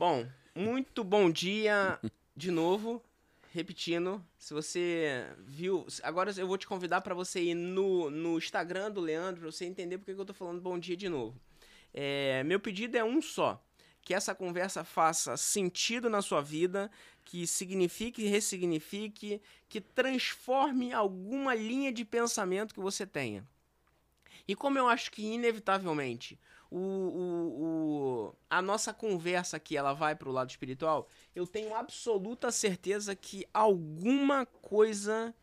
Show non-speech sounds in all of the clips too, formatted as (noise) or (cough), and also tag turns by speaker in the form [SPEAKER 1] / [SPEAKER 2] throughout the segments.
[SPEAKER 1] Bom, muito bom dia de novo. Repetindo, se você viu. Agora eu vou te convidar para você ir no, no Instagram do Leandro, pra você entender porque que eu tô falando bom dia de novo. É, meu pedido é um só. Que essa conversa faça sentido na sua vida, que signifique e ressignifique, que transforme alguma linha de pensamento que você tenha. E como eu acho que, inevitavelmente, o, o, o, a nossa conversa aqui ela vai para o lado espiritual, eu tenho absoluta certeza que alguma coisa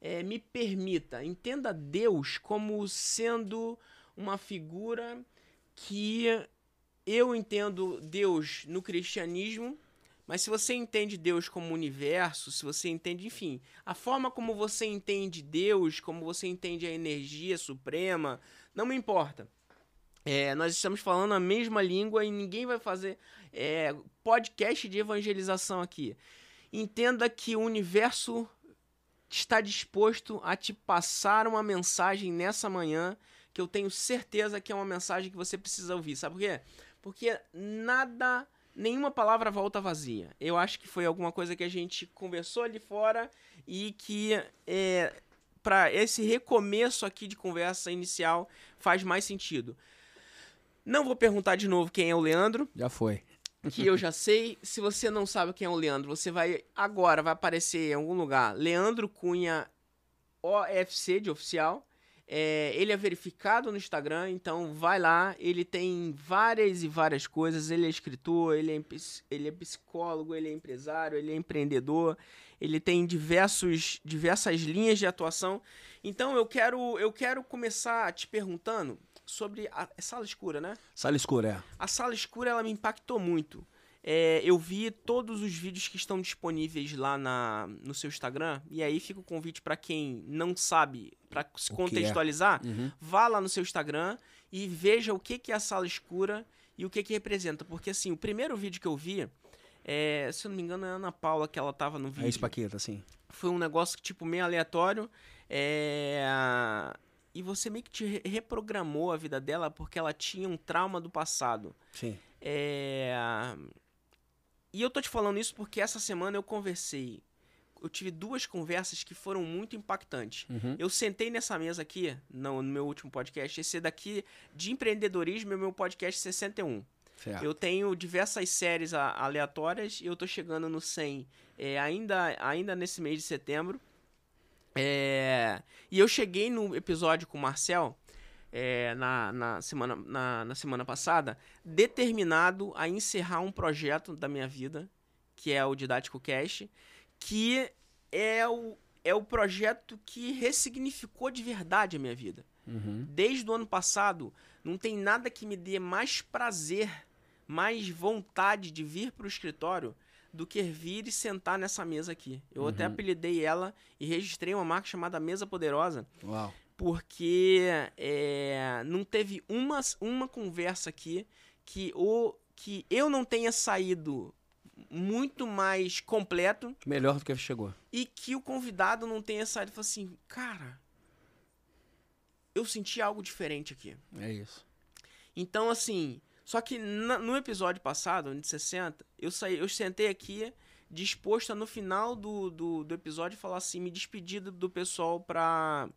[SPEAKER 1] é, me permita. Entenda Deus como sendo uma figura que eu entendo Deus no cristianismo, mas se você entende Deus como universo, se você entende, enfim, a forma como você entende Deus, como você entende a energia suprema, não me importa. É, nós estamos falando a mesma língua e ninguém vai fazer é, podcast de evangelização aqui. Entenda que o universo está disposto a te passar uma mensagem nessa manhã que eu tenho certeza que é uma mensagem que você precisa ouvir. Sabe por quê? Porque nada, nenhuma palavra volta vazia. Eu acho que foi alguma coisa que a gente conversou ali fora e que é, para esse recomeço aqui de conversa inicial faz mais sentido. Não vou perguntar de novo quem é o Leandro.
[SPEAKER 2] Já foi.
[SPEAKER 1] Que eu já sei. Se você não sabe quem é o Leandro, você vai. Agora vai aparecer em algum lugar. Leandro Cunha OFC de oficial. É, ele é verificado no Instagram, então vai lá. Ele tem várias e várias coisas. Ele é escritor, ele é, ele é psicólogo, ele é empresário, ele é empreendedor. Ele tem diversos, diversas linhas de atuação. Então eu quero, eu quero começar te perguntando sobre a é sala escura, né?
[SPEAKER 2] Sala escura, é.
[SPEAKER 1] A sala escura ela me impactou muito. É, eu vi todos os vídeos que estão disponíveis lá na, no seu Instagram. E aí fica o convite para quem não sabe, para se o contextualizar, é? uhum. vá lá no seu Instagram e veja o que, que é a sala escura e o que, que representa. Porque assim, o primeiro vídeo que eu vi, é, se eu não me engano, é a Ana Paula que ela tava no vídeo. É
[SPEAKER 2] isso, Paqueta, sim.
[SPEAKER 1] Foi um negócio tipo meio aleatório. É, e você meio que te reprogramou a vida dela porque ela tinha um trauma do passado.
[SPEAKER 2] Sim.
[SPEAKER 1] É... E eu tô te falando isso porque essa semana eu conversei. Eu tive duas conversas que foram muito impactantes. Uhum. Eu sentei nessa mesa aqui, no, meu último podcast. Esse daqui de empreendedorismo é o meu podcast 61. Certo. Eu tenho diversas séries aleatórias e eu tô chegando no 100 é, ainda, ainda nesse mês de setembro. É, e eu cheguei no episódio com o Marcel é, na, na, semana, na, na, semana passada, determinado a encerrar um projeto da minha vida, que é o Didático Cash, que é o, é o projeto que ressignificou de verdade a minha vida. Uhum. Desde o ano passado, não tem nada que me dê mais prazer, mais vontade de vir para o escritório do que vir e sentar nessa mesa aqui. Eu uhum. até apelidei ela e registrei uma marca chamada Mesa Poderosa.
[SPEAKER 2] Uau.
[SPEAKER 1] Porque é, não teve uma, uma conversa aqui que, o, que eu não tenha saído muito mais completo.
[SPEAKER 2] Melhor do que chegou.
[SPEAKER 1] E que o convidado não tenha saído e falado assim, cara, eu senti algo diferente aqui.
[SPEAKER 2] É isso.
[SPEAKER 1] Então, assim, só que na, no episódio passado, de 60, eu saí, eu sentei aqui disposto a no final do, do, do episódio falar assim, me despedir do, do pessoal pra.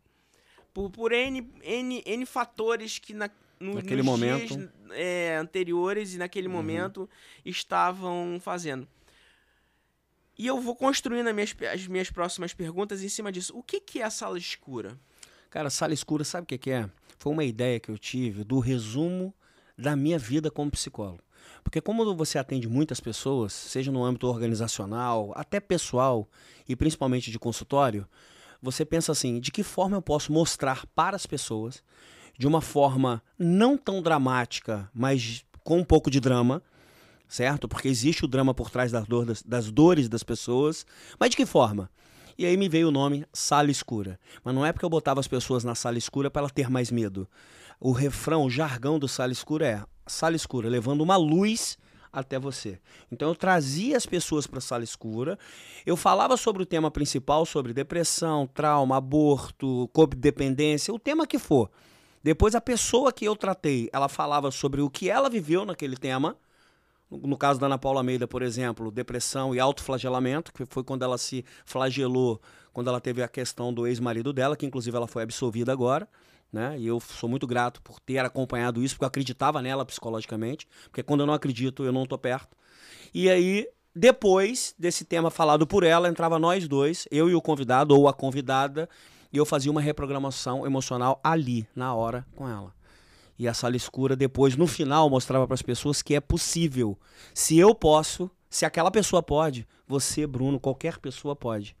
[SPEAKER 1] Por, por N, N, N fatores que na,
[SPEAKER 2] no, naquele nos momento.
[SPEAKER 1] dias é, anteriores e naquele uhum. momento estavam fazendo. E eu vou construindo as minhas, as minhas próximas perguntas em cima disso. O que, que é a sala escura?
[SPEAKER 2] Cara, sala escura, sabe o que, que é? Foi uma ideia que eu tive do resumo da minha vida como psicólogo. Porque como você atende muitas pessoas, seja no âmbito organizacional, até pessoal e principalmente de consultório, você pensa assim, de que forma eu posso mostrar para as pessoas, de uma forma não tão dramática, mas com um pouco de drama, certo? Porque existe o drama por trás das, dor, das, das dores das pessoas, mas de que forma? E aí me veio o nome Sala Escura. Mas não é porque eu botava as pessoas na sala escura para ela ter mais medo o refrão, o jargão do Sala Escura é Sala Escura, levando uma luz até você. Então eu trazia as pessoas para a sala escura, eu falava sobre o tema principal, sobre depressão, trauma, aborto, codependência, o tema que for. Depois a pessoa que eu tratei, ela falava sobre o que ela viveu naquele tema, No caso da Ana Paula Almeida, por exemplo, depressão e autoflagelamento, que foi quando ela se flagelou, quando ela teve a questão do ex-marido dela, que inclusive ela foi absolvida agora. Né? E eu sou muito grato por ter acompanhado isso, porque eu acreditava nela psicologicamente, porque quando eu não acredito, eu não estou perto. E aí, depois desse tema falado por ela, entrava nós dois, eu e o convidado ou a convidada, e eu fazia uma reprogramação emocional ali, na hora, com ela. E a sala escura depois, no final, mostrava para as pessoas que é possível. Se eu posso, se aquela pessoa pode, você, Bruno, qualquer pessoa pode.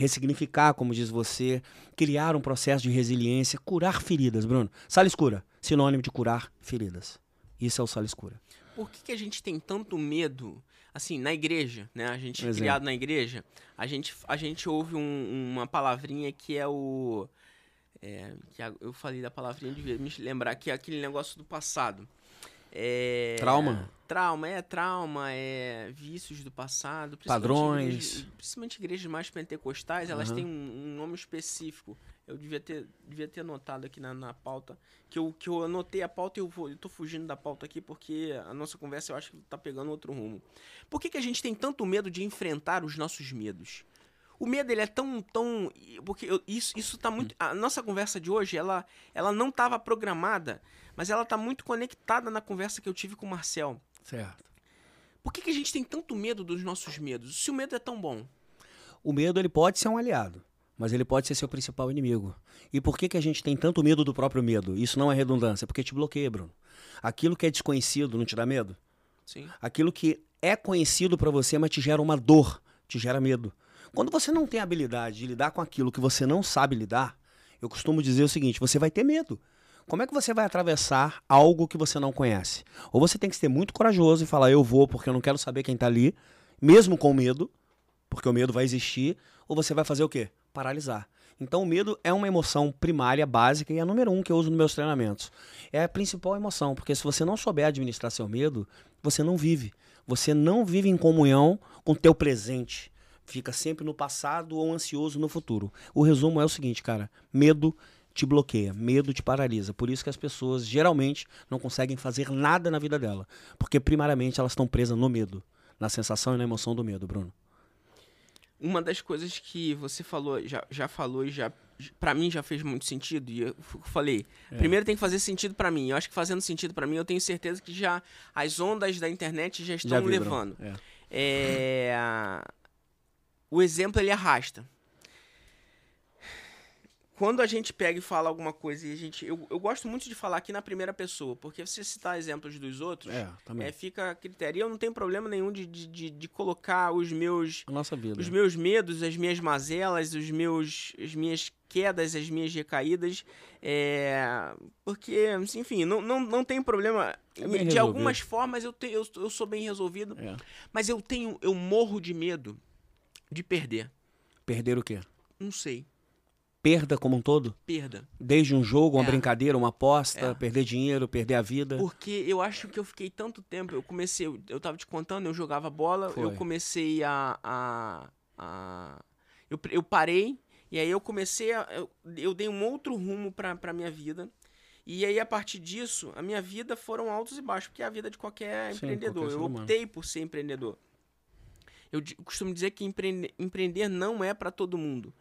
[SPEAKER 2] Ressignificar, como diz você, criar um processo de resiliência, curar feridas, Bruno. Sala escura, sinônimo de curar feridas. Isso é o sala escura.
[SPEAKER 1] Por que, que a gente tem tanto medo assim, na igreja, né? A gente é criado na igreja, a gente, a gente ouve um, uma palavrinha que é o é, que eu falei da palavrinha de me lembrar que é aquele negócio do passado. É,
[SPEAKER 2] trauma?
[SPEAKER 1] Trauma, é trauma, é vícios do passado.
[SPEAKER 2] Padrões.
[SPEAKER 1] Igrejas, principalmente igrejas mais pentecostais, elas uhum. têm um, um, nome específico. Eu devia ter, devia ter anotado aqui na, na pauta. Que eu, que eu anotei a pauta e eu, vou, eu tô fugindo da pauta aqui porque a nossa conversa eu acho que tá pegando outro rumo. Por que, que a gente tem tanto medo de enfrentar os nossos medos? O medo, ele é tão, tão... Porque eu, isso, isso tá muito... A nossa conversa de hoje, ela, ela não estava programada, mas ela tá muito conectada na conversa que eu tive com o Marcel.
[SPEAKER 2] Certo.
[SPEAKER 1] Por que, que a gente tem tanto medo dos nossos medos? Se o medo é tão bom?
[SPEAKER 2] O medo, ele pode ser um aliado, mas ele pode ser seu principal inimigo. E por que, que a gente tem tanto medo do próprio medo? Isso não é redundância, porque te bloqueia, Bruno. Aquilo que é desconhecido não te dá medo?
[SPEAKER 1] Sim.
[SPEAKER 2] Aquilo que é conhecido para você, mas te gera uma dor, te gera medo. Quando você não tem habilidade de lidar com aquilo que você não sabe lidar, eu costumo dizer o seguinte: você vai ter medo. Como é que você vai atravessar algo que você não conhece? Ou você tem que ser muito corajoso e falar, eu vou porque eu não quero saber quem está ali, mesmo com medo, porque o medo vai existir, ou você vai fazer o quê? Paralisar. Então o medo é uma emoção primária, básica, e é a número um que eu uso nos meus treinamentos. É a principal emoção, porque se você não souber administrar seu medo, você não vive. Você não vive em comunhão com o teu presente fica sempre no passado ou ansioso no futuro. O resumo é o seguinte, cara: medo te bloqueia, medo te paralisa. Por isso que as pessoas geralmente não conseguem fazer nada na vida dela, porque primariamente elas estão presas no medo, na sensação e na emoção do medo, Bruno.
[SPEAKER 1] Uma das coisas que você falou, já, já falou e já para mim já fez muito sentido e eu falei, é. primeiro tem que fazer sentido para mim. Eu acho que fazendo sentido para mim, eu tenho certeza que já as ondas da internet já estão já levando. É. É, o exemplo ele arrasta. Quando a gente pega e fala alguma coisa e a gente. Eu, eu gosto muito de falar aqui na primeira pessoa, porque se você citar exemplos dos outros,
[SPEAKER 2] é,
[SPEAKER 1] é, fica a critério. E eu não tenho problema nenhum de, de, de, de colocar os meus. Os meus medos, as minhas mazelas, os meus, as minhas quedas, as minhas recaídas. É, porque, enfim, não, não, não tem problema. É de algumas formas eu, te, eu, eu sou bem resolvido.
[SPEAKER 2] É.
[SPEAKER 1] Mas eu tenho. Eu morro de medo de perder.
[SPEAKER 2] Perder o quê?
[SPEAKER 1] Não sei.
[SPEAKER 2] Perda como um todo?
[SPEAKER 1] Perda.
[SPEAKER 2] Desde um jogo, uma é. brincadeira, uma aposta, é. perder dinheiro, perder a vida.
[SPEAKER 1] Porque eu acho que eu fiquei tanto tempo. Eu comecei, eu, tava te contando, eu jogava bola, Foi. eu comecei a. a, a eu, eu parei, e aí eu comecei a. Eu, eu dei um outro rumo pra, pra minha vida. E aí, a partir disso, a minha vida foram altos e baixos, porque é a vida de qualquer Sim, empreendedor. Qualquer eu optei por ser empreendedor. Eu costumo dizer que empreender, empreender não é para todo mundo.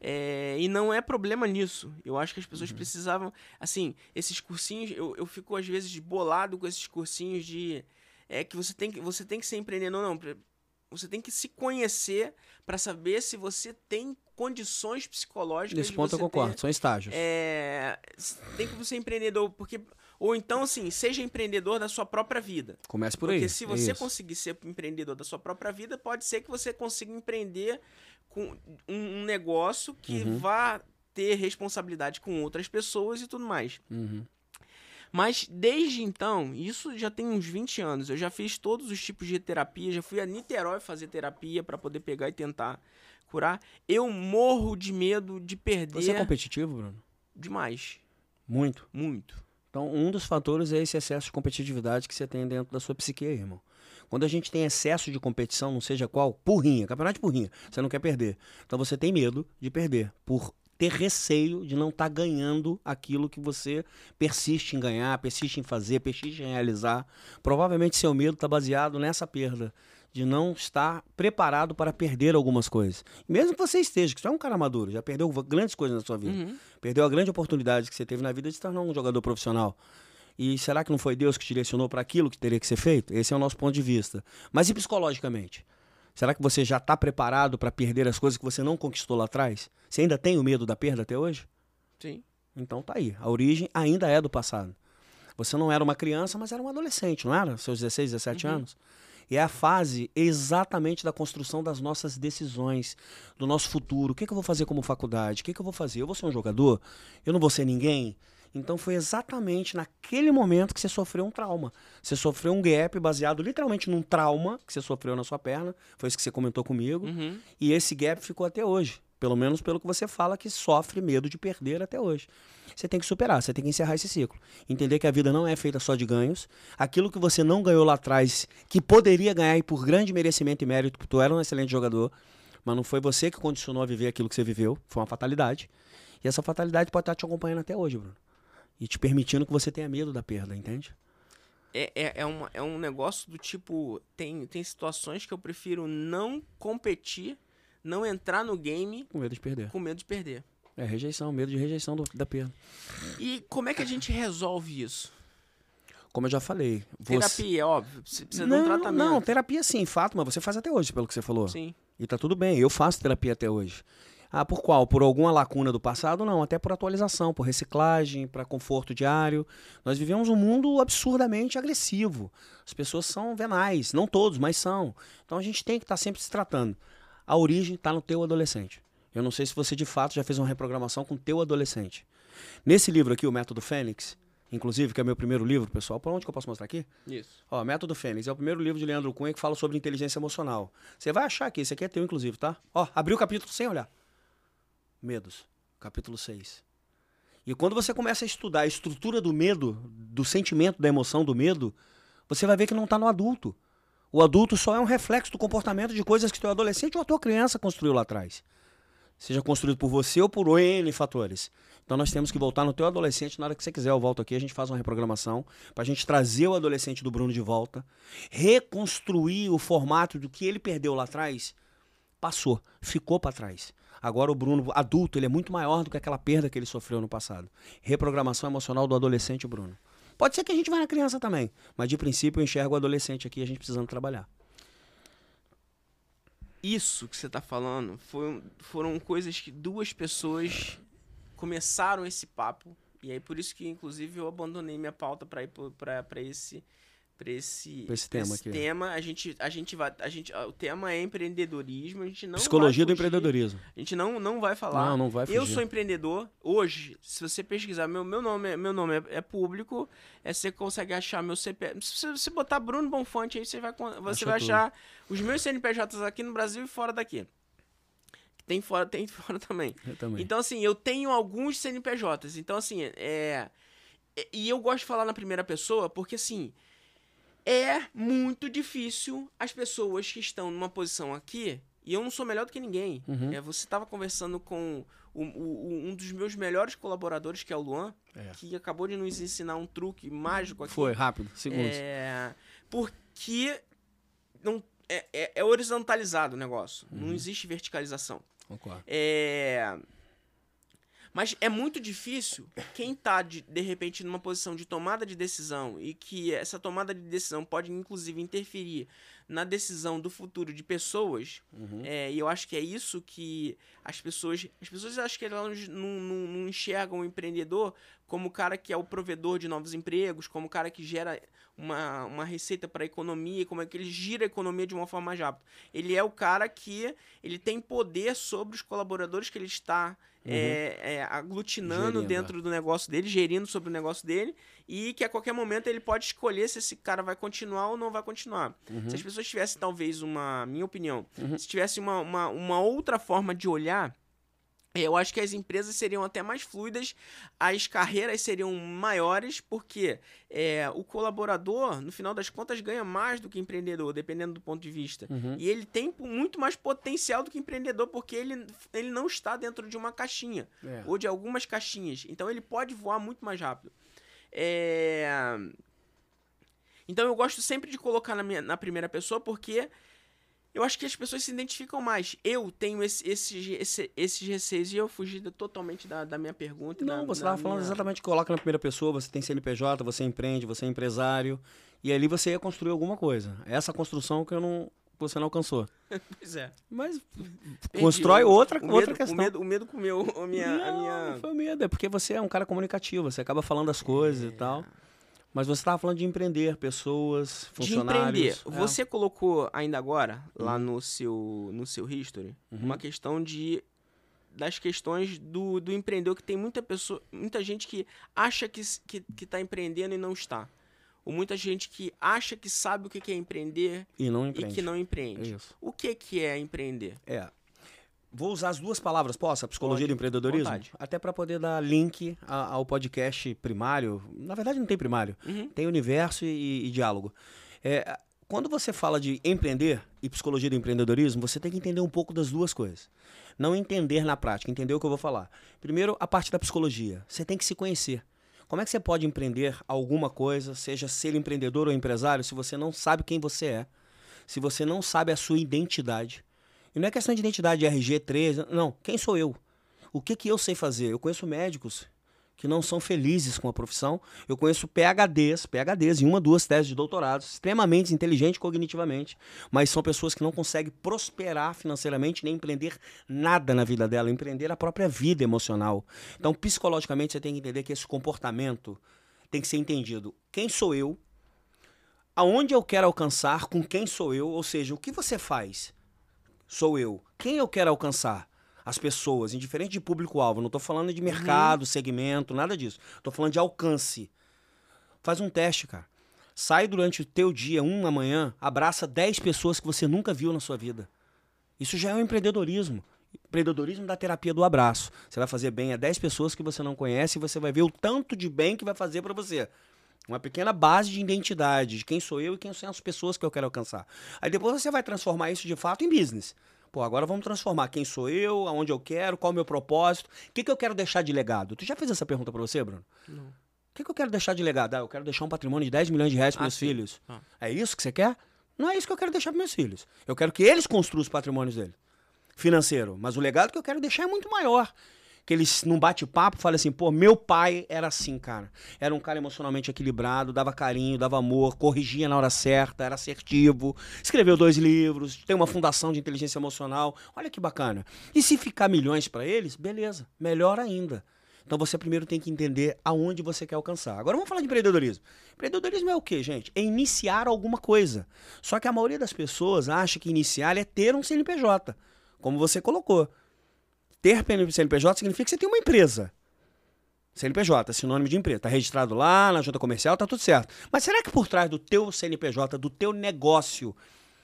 [SPEAKER 1] É, e não é problema nisso. Eu acho que as pessoas uhum. precisavam. Assim, esses cursinhos, eu, eu fico às vezes bolado com esses cursinhos de. É que você tem que, você tem que ser empreendedor, não. Você tem que se conhecer para saber se você tem condições psicológicas.
[SPEAKER 2] Nesse ponto eu concordo, ter, são estágios.
[SPEAKER 1] É, tem que ser empreendedor, porque ou então, assim, seja empreendedor da sua própria vida.
[SPEAKER 2] Comece por
[SPEAKER 1] Porque
[SPEAKER 2] aí.
[SPEAKER 1] Porque se você é conseguir ser empreendedor da sua própria vida, pode ser que você consiga empreender com um, negócio que uhum. vá ter responsabilidade com outras pessoas e tudo mais.
[SPEAKER 2] Uhum.
[SPEAKER 1] Mas desde então, isso já tem uns 20 anos, eu já fiz todos os tipos de terapia, já fui a Niterói fazer terapia para poder pegar e tentar curar. Eu morro de medo de perder.
[SPEAKER 2] Você é competitivo, Bruno?
[SPEAKER 1] Demais.
[SPEAKER 2] Muito?
[SPEAKER 1] Muito.
[SPEAKER 2] Então, um dos fatores é esse excesso de competitividade que você tem dentro da sua psique, irmão. Quando a gente tem excesso de competição, não seja qual, porrinha, campeonato de porrinha, você não quer perder. Então você tem medo de perder por ter receio de não estar tá ganhando aquilo que você persiste em ganhar, persiste em fazer, persiste em realizar. Provavelmente seu medo está baseado nessa perda de não estar preparado para perder algumas coisas. Mesmo que você esteja, que você é um cara maduro, já perdeu grandes coisas na sua vida, uhum. perdeu a grande oportunidade que você teve na vida de se tornar um jogador profissional. E será que não foi Deus que te direcionou para aquilo que teria que ser feito? Esse é o nosso ponto de vista. Mas e psicologicamente? Será que você já está preparado para perder as coisas que você não conquistou lá atrás? Você ainda tem o medo da perda até hoje?
[SPEAKER 1] Sim.
[SPEAKER 2] Então tá aí. A origem ainda é do passado. Você não era uma criança, mas era um adolescente, não era? Seus 16, 17 uhum. anos. E é a fase exatamente da construção das nossas decisões, do nosso futuro. O que, que eu vou fazer como faculdade? O que, que eu vou fazer? Eu vou ser um jogador? Eu não vou ser ninguém? Então foi exatamente naquele momento que você sofreu um trauma. Você sofreu um gap baseado literalmente num trauma que você sofreu na sua perna. Foi isso que você comentou comigo. Uhum. E esse gap ficou até hoje. Pelo menos pelo que você fala que sofre medo de perder até hoje. Você tem que superar, você tem que encerrar esse ciclo. Entender que a vida não é feita só de ganhos. Aquilo que você não ganhou lá atrás, que poderia ganhar e por grande merecimento e mérito, porque tu era um excelente jogador, mas não foi você que condicionou a viver aquilo que você viveu, foi uma fatalidade. E essa fatalidade pode estar te acompanhando até hoje, Bruno e te permitindo que você tenha medo da perda, entende?
[SPEAKER 1] É, é, é, uma, é um negócio do tipo. Tem, tem situações que eu prefiro não competir, não entrar no game.
[SPEAKER 2] Com medo de perder.
[SPEAKER 1] Com medo de perder.
[SPEAKER 2] É rejeição, medo de rejeição do, da perda.
[SPEAKER 1] E como é que a gente resolve isso?
[SPEAKER 2] Como eu já falei.
[SPEAKER 1] Você... Terapia, óbvio. Precisa
[SPEAKER 2] não,
[SPEAKER 1] de um tratamento.
[SPEAKER 2] Não, terapia sim, fato, mas você faz até hoje, pelo que você falou.
[SPEAKER 1] Sim.
[SPEAKER 2] E tá tudo bem, eu faço terapia até hoje. Ah, por qual? Por alguma lacuna do passado? Não, até por atualização, por reciclagem, para conforto diário. Nós vivemos um mundo absurdamente agressivo. As pessoas são venais, não todos, mas são. Então a gente tem que estar tá sempre se tratando. A origem está no teu adolescente. Eu não sei se você de fato já fez uma reprogramação com teu adolescente. Nesse livro aqui, o Método Fênix, inclusive, que é meu primeiro livro, pessoal, por onde que eu posso mostrar aqui?
[SPEAKER 1] Isso.
[SPEAKER 2] Ó, Método Fênix é o primeiro livro de Leandro Cunha que fala sobre inteligência emocional. Você vai achar que esse aqui é teu, inclusive, tá? Ó, abriu o capítulo sem olhar. Medos, capítulo 6. E quando você começa a estudar a estrutura do medo, do sentimento, da emoção do medo, você vai ver que não está no adulto. O adulto só é um reflexo do comportamento de coisas que teu adolescente ou a tua criança construiu lá atrás. Seja construído por você ou por N fatores. Então nós temos que voltar no teu adolescente na hora que você quiser. Eu volto aqui, a gente faz uma reprogramação para a gente trazer o adolescente do Bruno de volta, reconstruir o formato do que ele perdeu lá atrás. Passou, ficou para trás. Agora o Bruno, adulto, ele é muito maior do que aquela perda que ele sofreu no passado. Reprogramação emocional do adolescente Bruno. Pode ser que a gente vá na criança também, mas de princípio eu enxergo o adolescente aqui a gente precisando trabalhar.
[SPEAKER 1] Isso que você está falando foi, foram coisas que duas pessoas começaram esse papo. E aí por isso que, inclusive, eu abandonei minha pauta para ir para esse para esse,
[SPEAKER 2] pra esse tema aqui.
[SPEAKER 1] tema a gente a gente vai a gente o tema é empreendedorismo a gente não
[SPEAKER 2] psicologia do empreendedorismo
[SPEAKER 1] a gente não não vai falar
[SPEAKER 2] não não vai fugir.
[SPEAKER 1] eu sou empreendedor hoje se você pesquisar meu, meu nome meu nome é, é público é você consegue achar meu CPF se você botar Bruno Bonfante aí você vai você Acha vai tudo. achar os meus CNPJs aqui no Brasil e fora daqui tem fora tem (laughs) fora também.
[SPEAKER 2] também
[SPEAKER 1] então assim eu tenho alguns CNPJs então assim é, é e eu gosto de falar na primeira pessoa porque assim é muito difícil as pessoas que estão numa posição aqui, e eu não sou melhor do que ninguém.
[SPEAKER 2] Uhum.
[SPEAKER 1] É, você estava conversando com o, o, um dos meus melhores colaboradores, que é o Luan, é. que acabou de nos ensinar um truque mágico aqui.
[SPEAKER 2] Foi, rápido, segundos.
[SPEAKER 1] É, porque não, é, é, é horizontalizado o negócio, uhum. não existe verticalização.
[SPEAKER 2] Concordo.
[SPEAKER 1] É mas é muito difícil quem está, de, de repente, numa posição de tomada de decisão e que essa tomada de decisão pode, inclusive, interferir na decisão do futuro de pessoas.
[SPEAKER 2] Uhum.
[SPEAKER 1] É, e eu acho que é isso que as pessoas. As pessoas acham que elas não, não, não enxergam o empreendedor como o cara que é o provedor de novos empregos, como o cara que gera uma, uma receita para a economia, como é que ele gira a economia de uma forma mais rápida. Ele é o cara que ele tem poder sobre os colaboradores que ele está uhum. é, é, aglutinando gerindo. dentro do negócio dele, gerindo sobre o negócio dele, e que a qualquer momento ele pode escolher se esse cara vai continuar ou não vai continuar.
[SPEAKER 2] Uhum.
[SPEAKER 1] Se as pessoas tivessem, talvez, uma. Minha opinião, uhum. se tivesse uma, uma, uma outra forma de olhar Eu acho que as empresas seriam até mais fluidas, as carreiras seriam maiores, porque é, o colaborador, no final das contas, ganha mais do que empreendedor, dependendo do ponto de vista.
[SPEAKER 2] Uhum.
[SPEAKER 1] E ele tem muito mais potencial do que empreendedor, porque ele, ele não está dentro de uma caixinha,
[SPEAKER 2] É.
[SPEAKER 1] ou de algumas caixinhas. Então ele pode voar muito mais rápido. É... Então eu gosto sempre de colocar na, minha, na primeira pessoa, porque eu acho que as pessoas se identificam mais. Eu tenho esse, esse, esse- esses receios e eu fugi totalmente da, da minha pergunta.
[SPEAKER 2] Não,
[SPEAKER 1] da-
[SPEAKER 2] você estava falando
[SPEAKER 1] minha-
[SPEAKER 2] exatamente que coloca na primeira pessoa, você tem CNPJ, você empreende, você é empresário, e ali você ia construir alguma coisa. Essa construção que eu não, você não alcançou. (laughs)
[SPEAKER 1] Pois é.
[SPEAKER 2] Mas
[SPEAKER 1] Perdi
[SPEAKER 2] constrói
[SPEAKER 1] o-
[SPEAKER 2] outra,
[SPEAKER 1] o
[SPEAKER 2] outra
[SPEAKER 1] medo,
[SPEAKER 2] questão.
[SPEAKER 1] O medo, o medo comeu a minha. a
[SPEAKER 2] não,
[SPEAKER 1] minha...
[SPEAKER 2] não foi medo, é porque você é um cara comunicativo, você acaba falando as coisas e tal. Mas você estava falando de empreender, pessoas,
[SPEAKER 1] De
[SPEAKER 2] funcionários.
[SPEAKER 1] empreender.
[SPEAKER 2] é.
[SPEAKER 1] Você colocou ainda agora, lá no seu, no seu history,
[SPEAKER 2] Uhum.
[SPEAKER 1] uma questão de das questões do, do empreendedor, que tem muita pessoa, muita gente que acha que, s- que, que tá empreendendo e não está. Ou muita gente que acha que sabe o que é empreender
[SPEAKER 2] E não
[SPEAKER 1] e
[SPEAKER 2] empreende.
[SPEAKER 1] que não empreende.
[SPEAKER 2] isso.
[SPEAKER 1] O que que é empreender?
[SPEAKER 2] É. Vou usar as duas palavras, posso? A psicologia
[SPEAKER 1] Pode,
[SPEAKER 2] do empreendedorismo?
[SPEAKER 1] vontade.
[SPEAKER 2] Até para poder dar link a- ao podcast primário. Na verdade, não tem primário.
[SPEAKER 1] Uhum.
[SPEAKER 2] Tem universo e, e diálogo. É, quando você fala de empreender e psicologia do empreendedorismo, você tem que entender um pouco das duas coisas. Não entender na prática, entender o que eu vou falar. Primeiro, a parte da psicologia. Você tem que se conhecer. Como é que você pode empreender alguma coisa, seja ser empreendedor ou empresário, se você não sabe quem você é, se você não sabe a sua identidade? E não é questão de identidade de RG 13, não. Quem sou eu? O que, que eu sei fazer? Eu conheço médicos que não são felizes com a profissão. Eu conheço PHDs, PHDs em uma, duas teses de doutorado, extremamente inteligentes cognitivamente, mas são pessoas que não conseguem prosperar financeiramente nem empreender nada na vida dela, empreender a própria vida emocional. Então, psicologicamente, você tem que entender que esse comportamento tem que ser entendido. Quem sou eu? Aonde eu quero alcançar? Com quem sou eu? Ou seja, o que você faz? Sou eu. Quem eu quero alcançar? As pessoas, indiferente de público-alvo. Não estou falando de mercado, segmento, nada disso. Estou falando de alcance. Faz um teste, cara. Sai durante o teu dia, um manhã, abraça 10 pessoas que você nunca viu na sua vida. Isso já é um empreendedorismo. Empreendedorismo da terapia do abraço. Você vai fazer bem a 10 pessoas que você não conhece e você vai ver o tanto de bem que vai fazer para você. Uma pequena base de identidade, de quem sou eu e quem são as pessoas que eu quero alcançar. Aí depois você vai transformar isso de fato em business. Pô, agora vamos transformar quem sou eu, aonde eu quero, qual é o meu propósito, o que, que eu quero deixar de legado. Tu já fez essa pergunta para você, Bruno?
[SPEAKER 1] Não.
[SPEAKER 2] O que, que eu quero deixar de legado? Ah, eu quero deixar um patrimônio de 10 milhões de reais para
[SPEAKER 1] Ah,
[SPEAKER 2] meus
[SPEAKER 1] sim.
[SPEAKER 2] filhos.
[SPEAKER 1] Ah.
[SPEAKER 2] É isso que você quer? Não é isso que eu quero deixar para meus filhos. Eu quero que eles construam os patrimônios deles. Financeiro. Mas o legado que eu quero deixar é muito maior. Que eles, num bate-papo, falem assim, pô, meu pai era assim, cara. Era um cara emocionalmente equilibrado, dava carinho, dava amor, corrigia na hora certa, era assertivo, escreveu dois livros, tem uma fundação de inteligência emocional. Olha que bacana. E se ficar milhões para eles, beleza, melhor ainda. Então você primeiro tem que entender aonde você quer alcançar. Agora vamos falar de empreendedorismo. Empreendedorismo é o quê, gente? É iniciar alguma coisa. Só que a maioria das pessoas acha que iniciar é ter um CNPJ, como você colocou. Ter CNPJ significa que você tem uma empresa. CNPJ, sinônimo de empresa. Está registrado lá na junta comercial, tá tudo certo. Mas será que por trás do teu CNPJ, do teu negócio,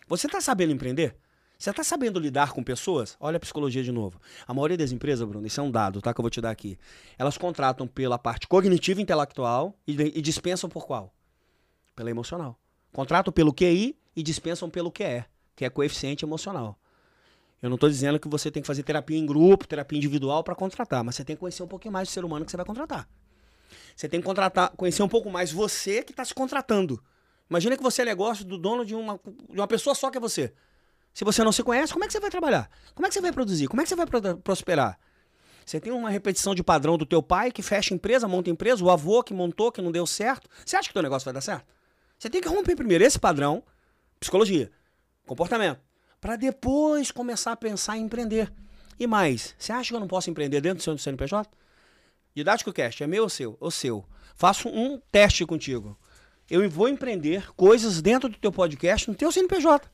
[SPEAKER 2] você está sabendo empreender? Você está sabendo lidar com pessoas? Olha a psicologia de novo. A maioria das empresas, Bruno, isso é um dado, tá? Que eu vou te dar aqui. Elas contratam pela parte cognitiva e intelectual e, e dispensam por qual? Pela emocional. Contratam pelo QI e dispensam pelo QE, que é coeficiente emocional. Eu não estou dizendo que você tem que fazer terapia em grupo, terapia individual para contratar, mas você tem que conhecer um pouquinho mais do ser humano que você vai contratar. Você tem que contratar, conhecer um pouco mais você que está se contratando. Imagina que você é negócio do dono de uma, de uma pessoa só que é você. Se você não se conhece, como é que você vai trabalhar? Como é que você vai produzir? Como é que você vai pro- prosperar? Você tem uma repetição de padrão do teu pai que fecha empresa, monta empresa, o avô que montou, que não deu certo. Você acha que o teu negócio vai dar certo? Você tem que romper primeiro esse padrão, psicologia, comportamento, para depois começar a pensar em empreender. E mais, você acha que eu não posso empreender dentro do seu CNPJ? Didático Cast, é meu ou seu? Ou seu? Faço um teste contigo. Eu vou empreender coisas dentro do teu podcast no teu CNPJ.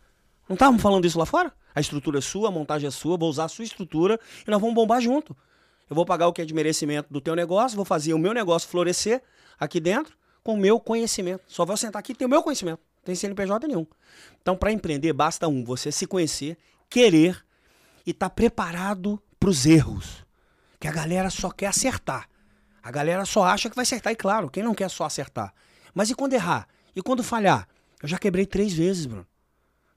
[SPEAKER 2] Não estávamos falando isso lá fora? A estrutura é sua, a montagem é sua, vou usar a sua estrutura e nós vamos bombar junto. Eu vou pagar o que é de merecimento do teu negócio, vou fazer o meu negócio florescer aqui dentro com o meu conhecimento. Só vou sentar aqui e ter o meu conhecimento. Tem CNPJ nenhum. Então, para empreender, basta um, você se conhecer, querer e estar preparado para os erros. Que a galera só quer acertar. A galera só acha que vai acertar, e claro, quem não quer só acertar? Mas e quando errar? E quando falhar? Eu já quebrei três vezes, Bruno.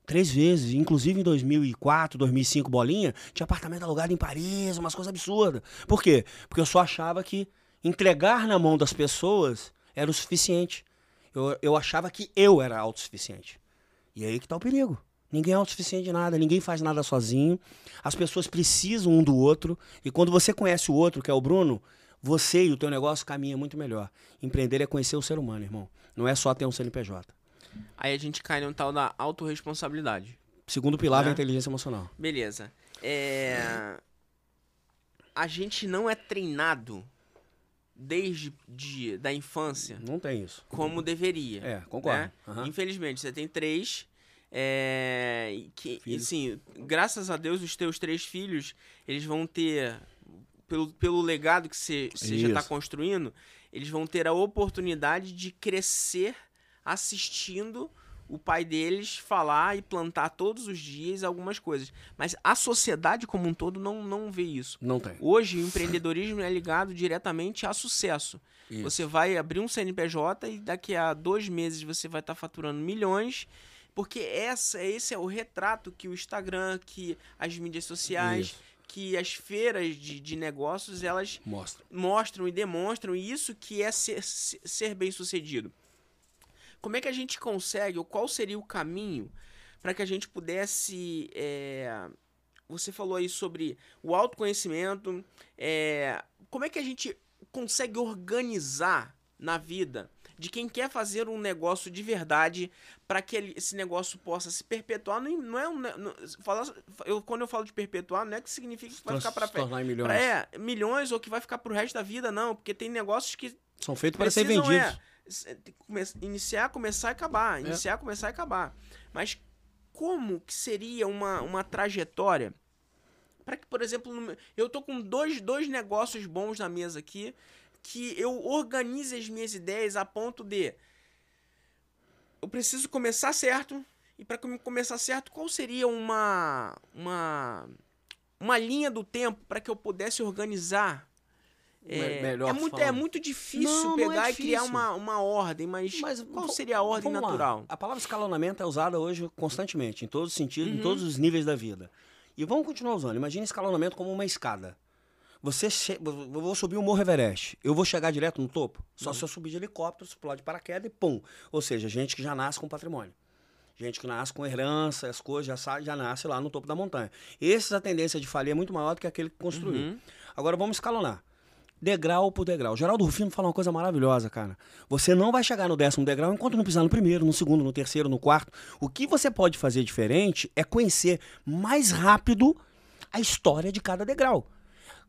[SPEAKER 2] Três vezes. Inclusive em 2004, 2005, bolinha, tinha apartamento alugado em Paris, umas coisas absurdas. Por quê? Porque eu só achava que entregar na mão das pessoas era o suficiente. Eu, eu achava que eu era autossuficiente. E aí que tá o perigo. Ninguém é autossuficiente de nada, ninguém faz nada sozinho. As pessoas precisam um do outro. E quando você conhece o outro, que é o Bruno, você e o teu negócio caminha muito melhor. Empreender é conhecer o ser humano, irmão. Não é só ter um CNPJ.
[SPEAKER 1] Aí a gente cai no tal da autorresponsabilidade.
[SPEAKER 2] Segundo pilar
[SPEAKER 1] Né?
[SPEAKER 2] da inteligência emocional.
[SPEAKER 1] Beleza. É... A gente não é treinado desde de, da infância
[SPEAKER 2] Não tem isso.
[SPEAKER 1] como deveria.
[SPEAKER 2] É, concordo.
[SPEAKER 1] né?
[SPEAKER 2] Aham.
[SPEAKER 1] Infelizmente, você tem três. É, que, assim, graças a Deus, os teus três filhos, eles vão ter, pelo, pelo legado que você, você já está construindo, eles vão ter a oportunidade de crescer assistindo o pai deles falar e plantar todos os dias algumas coisas. Mas a sociedade como um todo não, não vê isso.
[SPEAKER 2] Não tem.
[SPEAKER 1] Hoje, o empreendedorismo é ligado diretamente a sucesso.
[SPEAKER 2] Isso.
[SPEAKER 1] Você vai abrir um CNPJ e daqui a dois meses você vai estar faturando milhões, porque essa, esse é o retrato que o Instagram, que as mídias sociais,
[SPEAKER 2] Isso.
[SPEAKER 1] que as feiras de, de negócios, elas
[SPEAKER 2] Mostra.
[SPEAKER 1] mostram e demonstram isso que é ser, ser bem sucedido. Como é que a gente consegue, ou qual seria o caminho para que a gente pudesse. é, você falou aí sobre o autoconhecimento. é, como é que a gente consegue organizar na vida de quem quer fazer um negócio de verdade para que ele- esse negócio possa se perpetuar? Não, não é um. Não, falar- eu, quando eu falo de perpetuar, não é que significa que vai ficar para
[SPEAKER 2] tornar em milhões.
[SPEAKER 1] Pra, é, milhões ou que vai ficar pro resto da vida, não. Porque tem negócios que
[SPEAKER 2] São feitos para ser
[SPEAKER 1] precisam,
[SPEAKER 2] vendidos.
[SPEAKER 1] é, come- iniciar, começar e acabar. Iniciar, começar e acabar. Mas como que seria uma, uma trajetória para que, por exemplo, eu tô com dois, dois negócios bons na mesa aqui que eu organize as minhas ideias a ponto de eu preciso começar certo e para começar certo, qual seria uma uma uma linha do tempo para que eu pudesse organizar é,
[SPEAKER 2] melhor
[SPEAKER 1] é muito, é muito difícil
[SPEAKER 2] Não, não é
[SPEAKER 1] pegar e criar
[SPEAKER 2] difícil.
[SPEAKER 1] uma, uma ordem, mas,
[SPEAKER 2] Mas
[SPEAKER 1] qual seria a ordem
[SPEAKER 2] vamos lá.
[SPEAKER 1] natural?
[SPEAKER 2] A palavra escalonamento é usada hoje constantemente, em todos os sentidos,
[SPEAKER 1] Uhum.
[SPEAKER 2] em todos os níveis da vida. E vamos continuar usando. Imagine escalonamento como uma escada. Você che... eu vou subir o Morro Everest. Eu vou chegar direto no topo? Só se eu subir de helicóptero, explode paraquedas e pum. Ou seja, gente que já nasce com patrimônio. Gente que nasce com herança, as coisas, já, sabe, já nasce lá no topo da montanha. Esses, a tendência de falha é muito maior do que aquele que construiu.
[SPEAKER 1] Uhum.
[SPEAKER 2] Agora vamos escalonar. Degrau por degrau. Geraldo Rufino fala uma coisa maravilhosa, cara. Você não vai chegar no décimo degrau enquanto não pisar no primeiro, no segundo, no terceiro, no quarto. O que você pode fazer diferente é conhecer mais rápido a história de cada degrau.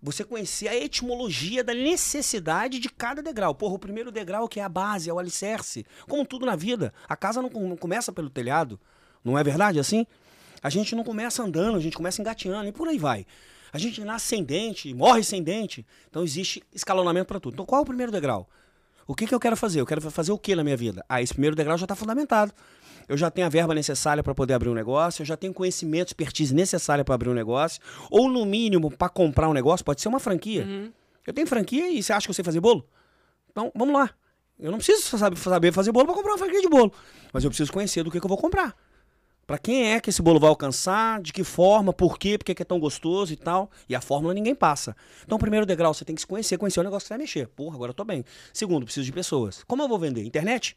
[SPEAKER 2] Você conhecer a etimologia da necessidade de cada degrau. Porra, o primeiro degrau que é a base, é o alicerce. Como tudo na vida. A casa não, não começa pelo telhado. Não é verdade assim? A gente não começa andando, a gente começa engateando e por aí vai. A gente nasce sem dente, morre sem dente. Então existe escalonamento para tudo. Então qual é o primeiro degrau? O que, que eu quero fazer? Eu quero fazer o que na minha vida? Ah, esse primeiro degrau já está fundamentado. Eu já tenho a verba necessária para poder abrir um negócio, eu já tenho conhecimento, expertise necessária para abrir um negócio, ou no mínimo para comprar um negócio, pode ser uma franquia.
[SPEAKER 1] Uhum.
[SPEAKER 2] Eu tenho franquia e você acha que eu sei fazer bolo? Então, vamos lá. Eu não preciso saber, fazer bolo para comprar uma franquia de bolo, mas eu preciso conhecer do que, que eu vou comprar. Para quem é que esse bolo vai alcançar, de que forma, por quê, porque que é tão gostoso e tal. E a fórmula ninguém passa. Então, primeiro degrau, você tem que se conhecer, conhecer o negócio que você vai mexer. Porra, agora eu tô bem. Segundo, preciso de pessoas. Como eu vou vender? Internet?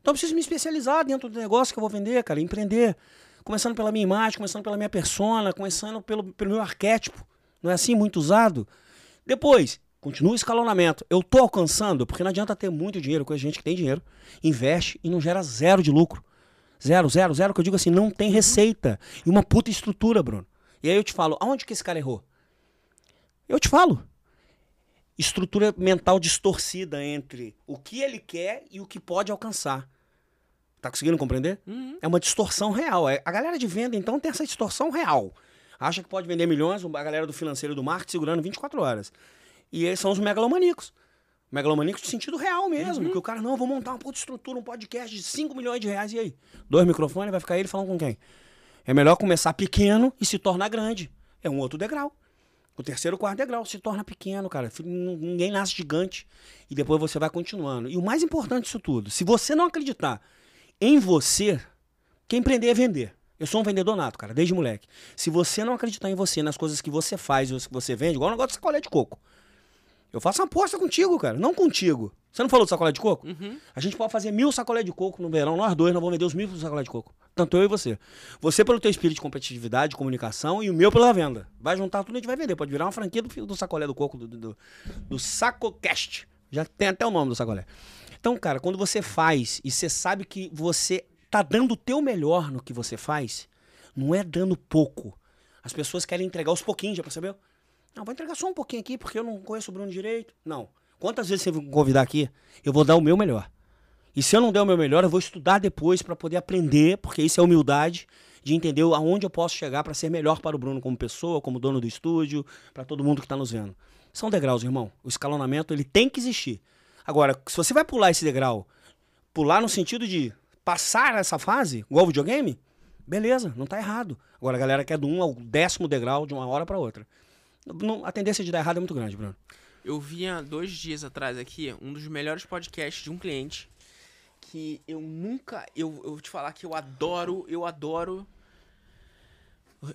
[SPEAKER 2] Então eu preciso me especializar dentro do negócio que eu vou vender, cara, empreender. Começando pela minha imagem, começando pela minha persona, começando pelo, pelo meu arquétipo. Não é assim muito usado? Depois, continua o escalonamento. Eu tô alcançando, porque não adianta ter muito dinheiro, com a gente que tem dinheiro, investe e não gera zero de lucro. Zero, zero, zero, que eu digo assim, não tem receita. E uma puta estrutura, Bruno. E aí eu te falo, aonde que esse cara errou? Eu te falo. Estrutura mental distorcida entre o que ele quer e o que pode alcançar. Tá conseguindo compreender?
[SPEAKER 1] Uhum.
[SPEAKER 2] É uma distorção real. É- A galera de venda, então, tem essa distorção real. Acha que pode vender milhões, a galera do financeiro e do marketing segurando 24 horas. E eles são os megalomaníacos. Megalomaníacos de sentido real mesmo. Que o cara, não, vou montar uma puta estrutura, um podcast de 5 milhões de reais. E aí? Dois microfones, vai ficar ele falando com quem? É melhor começar pequeno e se tornar grande. É um outro degrau. O terceiro, quarto degrau se torna pequeno, cara. Ninguém nasce gigante e depois você vai continuando. E o mais importante disso tudo, se você não acreditar em você, quem empreender é vender. Eu sou um vendedor nato, cara, desde moleque. Se você não acreditar em você, nas coisas que você faz que você vende, igual o negócio de sacolé de coco. Eu faço uma aposta contigo, cara, não contigo. Você não falou de sacolé de coco?
[SPEAKER 1] Uhum.
[SPEAKER 2] A gente pode fazer mil sacolé de coco no verão, nós dois, nós vamos vender os mil sacolé de coco. Tanto eu e você. Você pelo teu espírito de competitividade, de comunicação, e o meu pela venda. Vai juntar tudo e a gente vai vender. Pode virar uma franquia do, do sacolé do coco, do, do, do, do SacoCast. Já tem até o nome do sacolé. Então, cara, quando você faz e você sabe que você tá dando o teu melhor no que você faz, não é dando pouco. As pessoas querem entregar os pouquinhos, já percebeu? Não, vou entregar só um pouquinho aqui porque eu não conheço o Bruno direito. Não. Quantas vezes você me convidar aqui, eu vou dar o meu melhor. E se eu não der o meu melhor, eu vou estudar depois para poder aprender, porque isso é humildade de entender aonde eu posso chegar para ser melhor para o Bruno como pessoa, como dono do estúdio, para todo mundo que está nos vendo. São degraus, irmão. O escalonamento ele tem que existir. Agora, se você vai pular esse degrau, pular no sentido de passar essa fase, igual videogame, beleza, não tá errado. Agora a galera quer do um ao décimo degrau de uma hora para outra. Não- a tendência de dar errado é muito grande, Bruno.
[SPEAKER 1] Eu vi há dois dias atrás aqui um dos melhores podcasts de um cliente que eu nunca. Eu, eu vou te falar que eu adoro, eu adoro.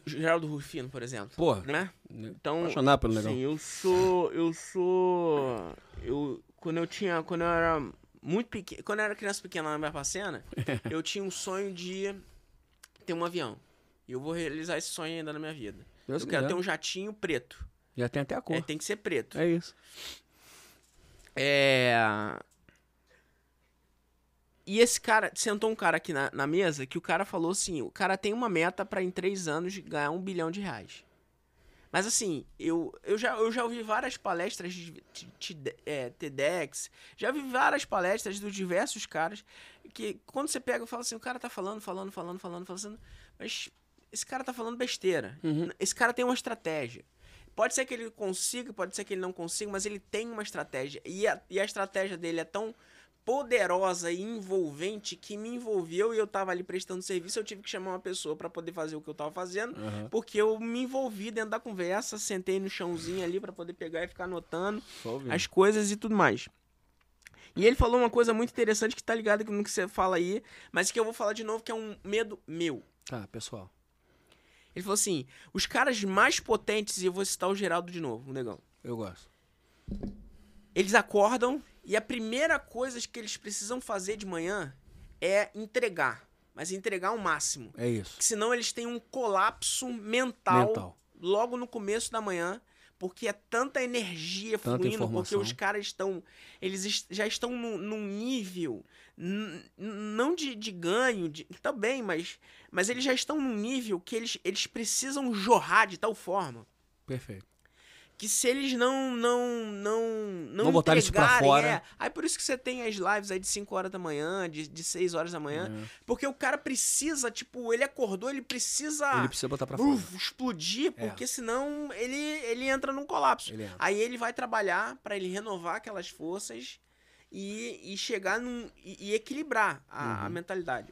[SPEAKER 1] Geraldo Rufino, por exemplo.
[SPEAKER 2] Porra,
[SPEAKER 1] Né? Então.
[SPEAKER 2] apaixonar pelo negócio.
[SPEAKER 1] Sim, eu sou. Eu sou. Eu. Quando eu tinha. Quando eu era muito pequeno. Quando eu era criança pequena na Barbacena, (laughs) eu tinha um sonho de ter um avião. E eu vou realizar esse sonho ainda na minha vida.
[SPEAKER 2] Deus
[SPEAKER 1] eu quero
[SPEAKER 2] quiser.
[SPEAKER 1] ter um jatinho preto.
[SPEAKER 2] Já tem até a
[SPEAKER 1] É,
[SPEAKER 2] cor.
[SPEAKER 1] tem que ser preto.
[SPEAKER 2] É, isso.
[SPEAKER 1] É. E esse cara, sentou um cara aqui na, na mesa que o cara falou assim: o cara tem uma meta pra em três anos ganhar um bilhão de reais. Mas assim, eu, eu, já, eu já ouvi várias palestras de, de- de- é, TEDx, já vi várias palestras dos diversos caras que quando você pega e fala assim, o cara tá falando, falando, falando, falando, falando, mas esse cara tá falando besteira. Esse cara tem uma estratégia. Pode ser que ele consiga, pode ser que ele não consiga, mas ele tem uma estratégia. E a, e a estratégia dele é tão poderosa e envolvente que me envolveu e eu tava ali prestando serviço. Eu tive que chamar uma pessoa para poder fazer o que eu tava fazendo,
[SPEAKER 2] Aham.
[SPEAKER 1] porque eu me envolvi dentro da conversa, sentei no chãozinho ali para poder pegar e ficar anotando as coisas e tudo mais. E ele falou uma coisa muito interessante que tá ligado no que você fala aí, mas que eu vou falar de novo, que é um medo meu.
[SPEAKER 2] Tá, pessoal.
[SPEAKER 1] Ele falou assim: os caras mais potentes, e eu vou citar o Geraldo de novo, o negão.
[SPEAKER 2] Eu gosto.
[SPEAKER 1] Eles acordam e a primeira coisa que eles precisam fazer de manhã é entregar. Mas entregar ao máximo.
[SPEAKER 2] É isso.
[SPEAKER 1] Porque senão eles têm um colapso mental,
[SPEAKER 2] Mental.
[SPEAKER 1] logo no começo da manhã. Porque é tanta energia
[SPEAKER 2] Tanta
[SPEAKER 1] fluindo, porque
[SPEAKER 2] informação.
[SPEAKER 1] os caras estão. Eles est- já estão num, num nível. Não de, de ganho, de, também, mas. Mas eles já estão num nível que eles, eles precisam jorrar de tal forma
[SPEAKER 2] Perfeito.
[SPEAKER 1] Que se eles não não não não,
[SPEAKER 2] Não botar isso pra fora.
[SPEAKER 1] é, aí por isso que você tem as lives aí de 5 horas da manhã, de, de 6 horas da manhã,
[SPEAKER 2] É.
[SPEAKER 1] porque o cara precisa, tipo, ele acordou, ele precisa
[SPEAKER 2] Ele precisa botar pra fora.
[SPEAKER 1] explodir,
[SPEAKER 2] É.
[SPEAKER 1] porque senão ele ele entra num colapso.
[SPEAKER 2] Ele entra.
[SPEAKER 1] Aí ele vai trabalhar pra ele renovar aquelas forças e, e chegar num e, e equilibrar a,
[SPEAKER 2] Uhum.
[SPEAKER 1] a mentalidade.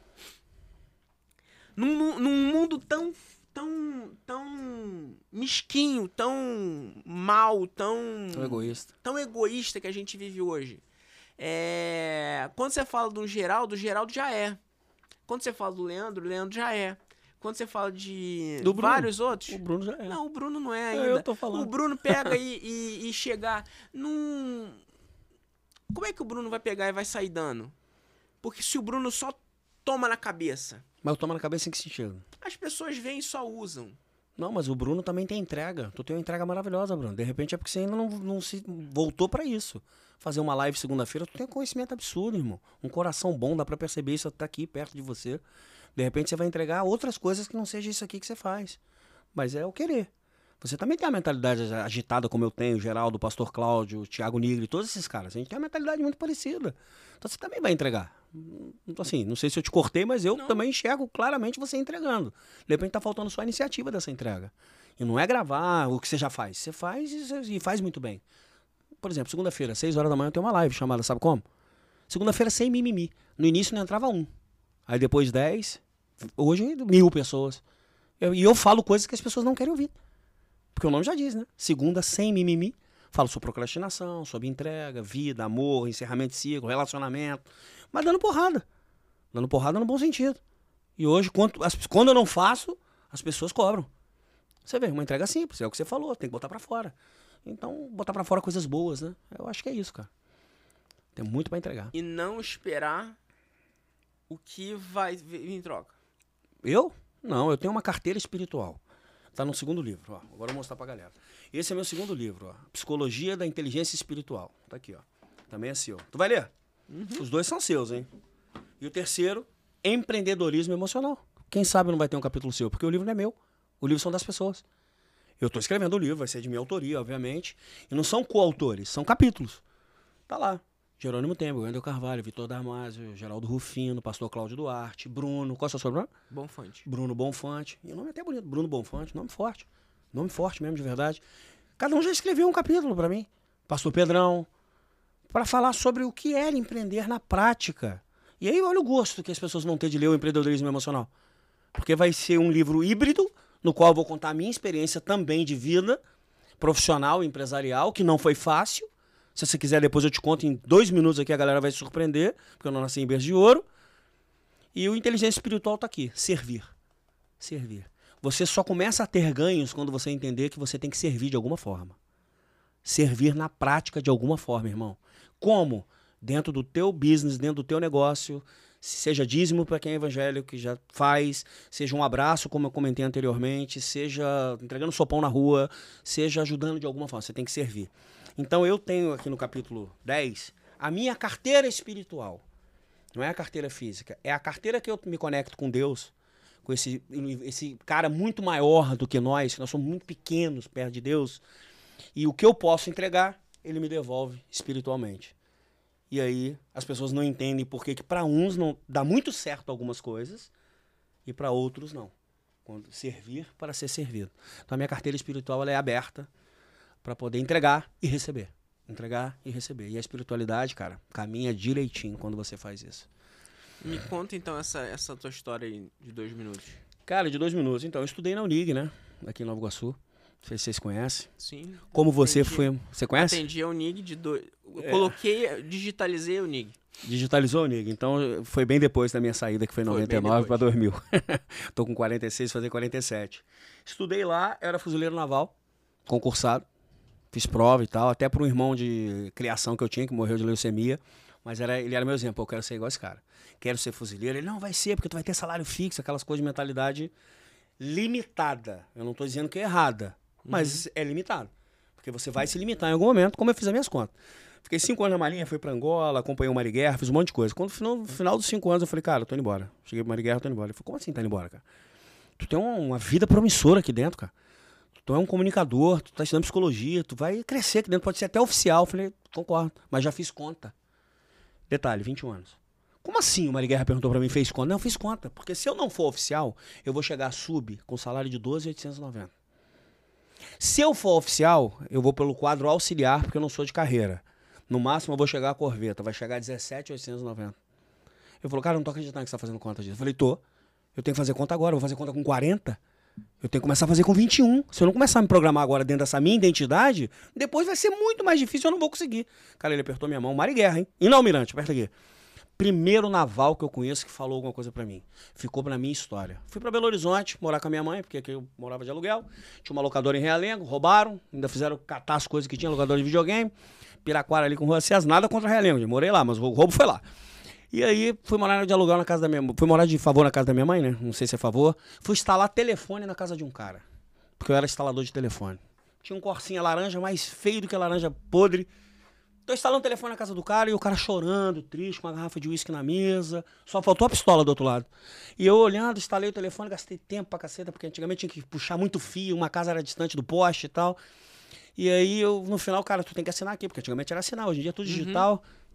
[SPEAKER 1] Num- num mundo tão tão tão mesquinho, tão mal, tão
[SPEAKER 2] Tão egoísta.
[SPEAKER 1] tão egoísta que a gente vive hoje. É, Quando você fala do Geraldo, o Geraldo já é. Quando você fala do Leandro, o Leandro já é. Quando você fala de vários outros,
[SPEAKER 2] O Bruno já é.
[SPEAKER 1] não, o Bruno não é
[SPEAKER 2] É,
[SPEAKER 1] ainda.
[SPEAKER 2] eu tô falando.
[SPEAKER 1] O Bruno pega (laughs) e, e, e chegar num. Como é que o Bruno vai pegar e vai sair dando? Porque se o Bruno só toma na cabeça,
[SPEAKER 2] Mas eu tomo na cabeça em que sentido?
[SPEAKER 1] as pessoas vêm e só usam.
[SPEAKER 2] Não, mas o Bruno também tem entrega. Tu tem uma entrega maravilhosa, Bruno. De repente é porque você ainda não, não se voltou pra isso. Fazer uma live segunda-feira, tu tem um conhecimento absurdo, irmão. Um coração bom, dá pra perceber isso tá aqui perto de você. De repente você vai entregar outras coisas que não seja isso aqui que você faz. Mas é o querer. Você também tem a mentalidade agitada como eu tenho, o Geraldo, o Pastor Cláudio, o Thiago Nigri, todos esses caras. A gente tem uma mentalidade muito parecida. Então você também vai entregar. Então, assim, não sei se eu te cortei, mas eu
[SPEAKER 1] Não.
[SPEAKER 2] também enxergo claramente você entregando. De repente tá faltando só a iniciativa dessa entrega. E não é gravar o que você já faz. Você faz e, e faz muito bem. Por exemplo, segunda-feira, 6 horas da manhã, eu tenho uma live chamada, sabe como? Segunda-feira sem mimimi. No início não entrava um. Aí depois 10. Hoje, mil pessoas. Eu- e eu falo coisas que as pessoas não querem ouvir. Porque o nome já diz, né? Segunda, sem mimimi. Falo sobre procrastinação, sobre entrega, vida, amor, encerramento de ciclo, relacionamento. Mas dando porrada. Dando porrada no bom sentido. E hoje, quando, as, quando eu não faço, as pessoas cobram. Você vê, uma entrega simples, é o que você falou, tem que botar para fora. Então, botar para fora coisas boas, né? Eu acho que é isso, cara. Tem muito para entregar.
[SPEAKER 1] E não esperar o que vai vir em troca.
[SPEAKER 2] Eu? Não, eu tenho uma carteira espiritual. Tá no segundo livro, ó. Agora eu vou mostrar pra galera. Esse é meu segundo livro, ó. Psicologia da Inteligência Espiritual. Tá aqui, ó. Também é seu. Tu vai ler? Uhum. Os dois são seus, hein? E o terceiro, Empreendedorismo Emocional. Quem sabe não vai ter um capítulo seu, porque o livro não é meu. O livro são das pessoas. Eu estou escrevendo o livro, vai ser de minha autoria, obviamente. E não são coautores, são capítulos. Tá lá. Jerônimo Tempo, Wendel Carvalho, Vitor Damasio, Geraldo Rufino, Pastor Cláudio Duarte, Bruno. Qual é o seu sobrenome?
[SPEAKER 1] Bonfante.
[SPEAKER 2] Bruno Bonfante. E o nome é até bonito, Bruno Bonfante, nome forte. Nome forte mesmo, de verdade. Cada um já escreveu um capítulo para mim. Pastor Pedrão. Para falar sobre o que é empreender na prática. E aí olha o gosto que as pessoas vão ter de ler o empreendedorismo emocional. Porque vai ser um livro híbrido, no qual eu vou contar a minha experiência também de vida profissional, empresarial, que não foi fácil se você quiser, depois eu te conto em dois minutos aqui, a galera vai se surpreender, porque eu não nasci em berço de ouro. E o inteligência espiritual está aqui: servir. Servir. Você só começa a ter ganhos quando você entender que você tem que servir de alguma forma. Servir na prática de alguma forma, irmão. Como? Dentro do teu business, dentro do teu negócio, seja dízimo para quem é evangélico que já faz, seja um abraço, como eu comentei anteriormente, seja entregando sopão na rua, seja ajudando de alguma forma. Você tem que servir. Então eu tenho aqui no capítulo 10 a minha carteira espiritual. Não é a carteira física, é a carteira que eu me conecto com Deus, com esse, esse cara muito maior do que nós, que nós somos muito pequenos perto de Deus. E o que eu posso entregar, ele me devolve espiritualmente. E aí as pessoas não entendem por que para uns não dá muito certo algumas coisas e para outros não. Quando servir para ser servido. Então a minha carteira espiritual é aberta para poder entregar e receber. Entregar e receber. E a espiritualidade, cara, caminha direitinho quando você faz isso.
[SPEAKER 1] Me conta então essa, essa tua história aí de dois minutos.
[SPEAKER 2] Cara, de dois minutos. Então, eu estudei na Unig, né? Aqui em Nova Iguaçu. Não sei se vocês conhecem.
[SPEAKER 1] Sim.
[SPEAKER 2] Como você atendi, foi. Você conhece?
[SPEAKER 1] Atendi a Unig de dois. É. Coloquei, digitalizei a Unig.
[SPEAKER 2] Digitalizou a Unig. Então foi bem depois da minha saída, que foi em 99 para 2000. Tô com 46, fazer 47. Estudei lá, era fuzileiro naval, concursado fiz prova e tal, até para um irmão de criação que eu tinha, que morreu de leucemia. Mas era, ele era meu exemplo, eu quero ser igual esse cara. Quero ser fuzileiro. Ele, não, vai ser, porque tu vai ter salário fixo, aquelas coisas de mentalidade limitada. Eu não estou dizendo que é errada, mas uhum. é limitado. Porque você vai se limitar em algum momento, como eu fiz as minhas contas. Fiquei cinco anos na Marinha, fui para Angola, acompanhei o Mariguerra, fiz um monte de coisa. Quando no final, no final dos cinco anos eu falei, cara, eu tô indo embora. Cheguei pro Mariguerra, tô indo embora. Ele falou, como assim tá indo embora, cara? Tu tem uma, uma vida promissora aqui dentro, cara tu é um comunicador, tu tá estudando psicologia, tu vai crescer aqui dentro, pode ser até oficial. Eu falei, concordo, mas já fiz conta. Detalhe, 21 anos. Como assim? O Mari Guerra perguntou para mim, fez conta? Não, eu fiz conta, porque se eu não for oficial, eu vou chegar sub com salário de 12,890. Se eu for oficial, eu vou pelo quadro auxiliar, porque eu não sou de carreira. No máximo eu vou chegar a corveta, vai chegar a 17,890. Eu falou, cara, eu não tô acreditando que você tá fazendo conta disso. Eu falei, tô. Eu tenho que fazer conta agora, eu vou fazer conta com 40. Eu tenho que começar a fazer com 21. Se eu não começar a me programar agora dentro dessa minha identidade, depois vai ser muito mais difícil, eu não vou conseguir. Cara, ele apertou minha mão, Mari Guerra, hein? E não, Almirante, aperta aqui. Primeiro naval que eu conheço que falou alguma coisa para mim. Ficou pra minha história. Fui para Belo Horizonte morar com a minha mãe, porque aqui eu morava de aluguel. Tinha uma locadora em Realengo, roubaram, ainda fizeram catar as coisas que tinha, locadora de videogame. Piraquara ali com Rua Cias, nada contra Realengo, morei lá, mas o roubo foi lá. E aí fui morar de aluguel na casa da minha mãe. Fui morar de favor na casa da minha mãe, né? Não sei se é favor. Fui instalar telefone na casa de um cara. Porque eu era instalador de telefone. Tinha um corsinha laranja mais feio do que laranja podre. Tô instalando o telefone na casa do cara e o cara chorando, triste, com uma garrafa de uísque na mesa. Só faltou a pistola do outro lado. E eu olhando, instalei o telefone, gastei tempo pra caceta, porque antigamente tinha que puxar muito fio, uma casa era distante do poste e tal. E aí eu, no final, cara, tu tem que assinar aqui, porque antigamente era assinar, hoje em dia é tudo uhum. digital. Uhum.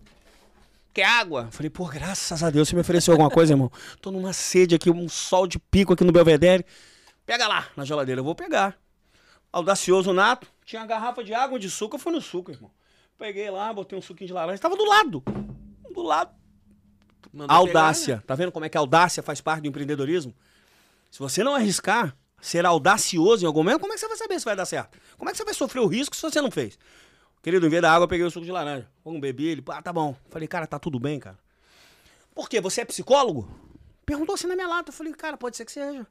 [SPEAKER 2] Quer água? Falei, pô, graças a Deus, você me ofereceu alguma coisa, irmão. Tô numa sede aqui, um sol de pico aqui no Belvedere. Pega lá na geladeira, eu vou pegar. Audacioso nato, tinha uma garrafa de água de suco, eu fui no suco, irmão. Peguei lá, botei um suquinho de laranja, tava do lado. Do lado. Mandou audácia. Pegar, né? Tá vendo como é que a audácia faz parte do empreendedorismo? Se você não arriscar, ser audacioso em algum momento, como é que você vai saber se vai dar certo? Como é que você vai sofrer o risco se você não fez? Querido, em vez da água, eu peguei o suco de laranja. Vamos beber? Ele, ah, tá bom. Falei, cara, tá tudo bem, cara. Por quê? Você é psicólogo? Perguntou assim na minha lata. Eu falei, cara, pode ser que seja.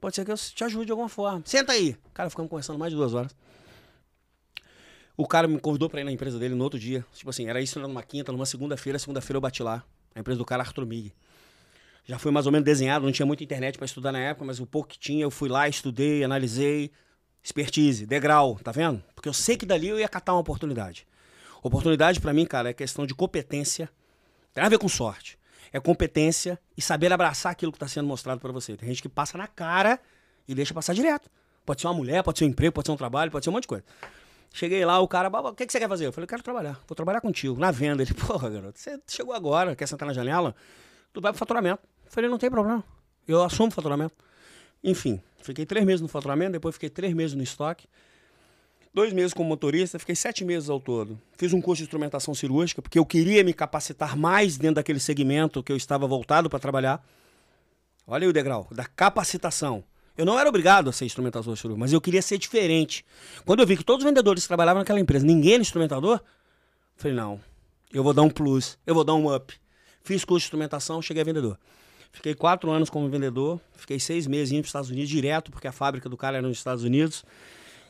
[SPEAKER 2] Pode ser que eu te ajude de alguma forma. Senta aí. Cara, ficamos conversando mais de duas horas. O cara me convidou pra ir na empresa dele no outro dia. Tipo assim, era isso numa quinta, numa segunda-feira. Segunda-feira eu bati lá. A empresa do cara, Arthur Mig. Já foi mais ou menos desenhado, não tinha muita internet para estudar na época, mas o pouco que tinha, eu fui lá, estudei, analisei. Expertise, degrau, tá vendo? Porque eu sei que dali eu ia catar uma oportunidade. Oportunidade para mim, cara, é questão de competência. Tem a ver com sorte. É competência e saber abraçar aquilo que está sendo mostrado para você. Tem gente que passa na cara e deixa passar direto. Pode ser uma mulher, pode ser um emprego, pode ser um trabalho, pode ser um monte de coisa. Cheguei lá, o cara, o que, que você quer fazer? Eu falei, eu quero trabalhar, vou trabalhar contigo, na venda. Ele, (laughs) porra, garoto, você chegou agora, quer sentar na janela? Tu vai pro faturamento. Eu falei, não tem problema, eu assumo o faturamento. Enfim, fiquei três meses no faturamento, depois fiquei três meses no estoque. Dois meses como motorista, fiquei sete meses ao todo. Fiz um curso de instrumentação cirúrgica, porque eu queria me capacitar mais dentro daquele segmento que eu estava voltado para trabalhar. Olha aí o degrau, da capacitação. Eu não era obrigado a ser instrumentador cirúrgico, mas eu queria ser diferente. Quando eu vi que todos os vendedores trabalhavam naquela empresa, ninguém era instrumentador, falei, não, eu vou dar um plus, eu vou dar um up. Fiz curso de instrumentação, cheguei a vendedor. Fiquei quatro anos como vendedor, fiquei seis meses indo para os Estados Unidos direto, porque a fábrica do cara era nos Estados Unidos.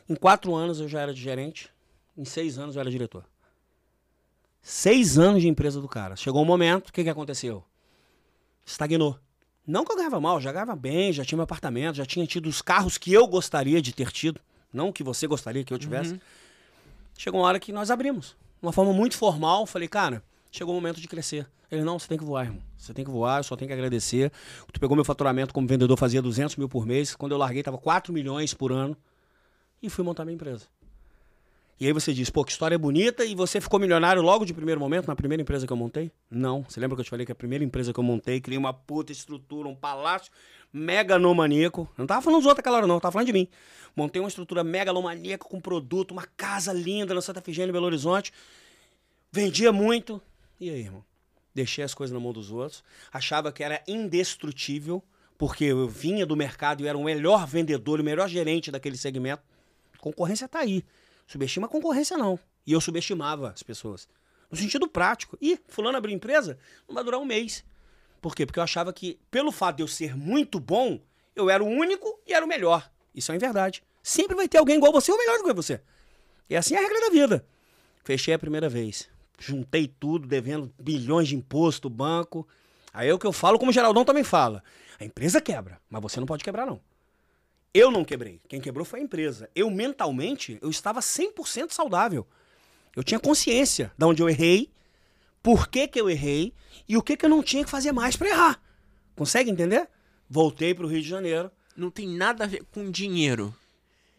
[SPEAKER 2] Em quatro anos eu já era de gerente, em seis anos eu era diretor. Seis anos de empresa do cara. Chegou um momento, o que, que aconteceu? Estagnou. Não que eu ganhava mal, já ganhava bem, já tinha meu apartamento, já tinha tido os carros que eu gostaria de ter tido, não que você gostaria que eu tivesse. Uhum. Chegou uma hora que nós abrimos. Uma forma muito formal, falei, cara, chegou o momento de crescer. Ele, não, você tem que voar, irmão. Você tem que voar, eu só tenho que agradecer. Tu pegou meu faturamento como vendedor, fazia 200 mil por mês. Quando eu larguei, tava 4 milhões por ano e fui montar minha empresa. E aí você diz, pô, que história bonita, e você ficou milionário logo de primeiro momento, na primeira empresa que eu montei? Não. Você lembra que eu te falei que a primeira empresa que eu montei, criei uma puta estrutura, um palácio megalomaníaco. Não tava falando dos outros aquela hora, não, tava falando de mim. Montei uma estrutura megalomaníaca com produto, uma casa linda na Santa Efigênia, Belo Horizonte. Vendia muito. E aí, irmão? Deixei as coisas na mão dos outros. Achava que era indestrutível, porque eu vinha do mercado e era o melhor vendedor, o melhor gerente daquele segmento Concorrência tá aí. Subestima a concorrência, não. E eu subestimava as pessoas. No sentido prático. E fulano abriu empresa, não vai durar um mês. Por quê? Porque eu achava que, pelo fato de eu ser muito bom, eu era o único e era o melhor. Isso é verdade. Sempre vai ter alguém igual você ou melhor do que você. E assim é a regra da vida. Fechei a primeira vez. Juntei tudo, devendo bilhões de imposto, banco. Aí é o que eu falo, como o Geraldão também fala. A empresa quebra, mas você não pode quebrar, não. Eu não quebrei. Quem quebrou foi a empresa. Eu mentalmente, eu estava 100% saudável. Eu tinha consciência de onde eu errei, por que, que eu errei e o que, que eu não tinha que fazer mais para errar. Consegue entender? Voltei para o Rio de Janeiro.
[SPEAKER 1] Não tem nada a ver com dinheiro.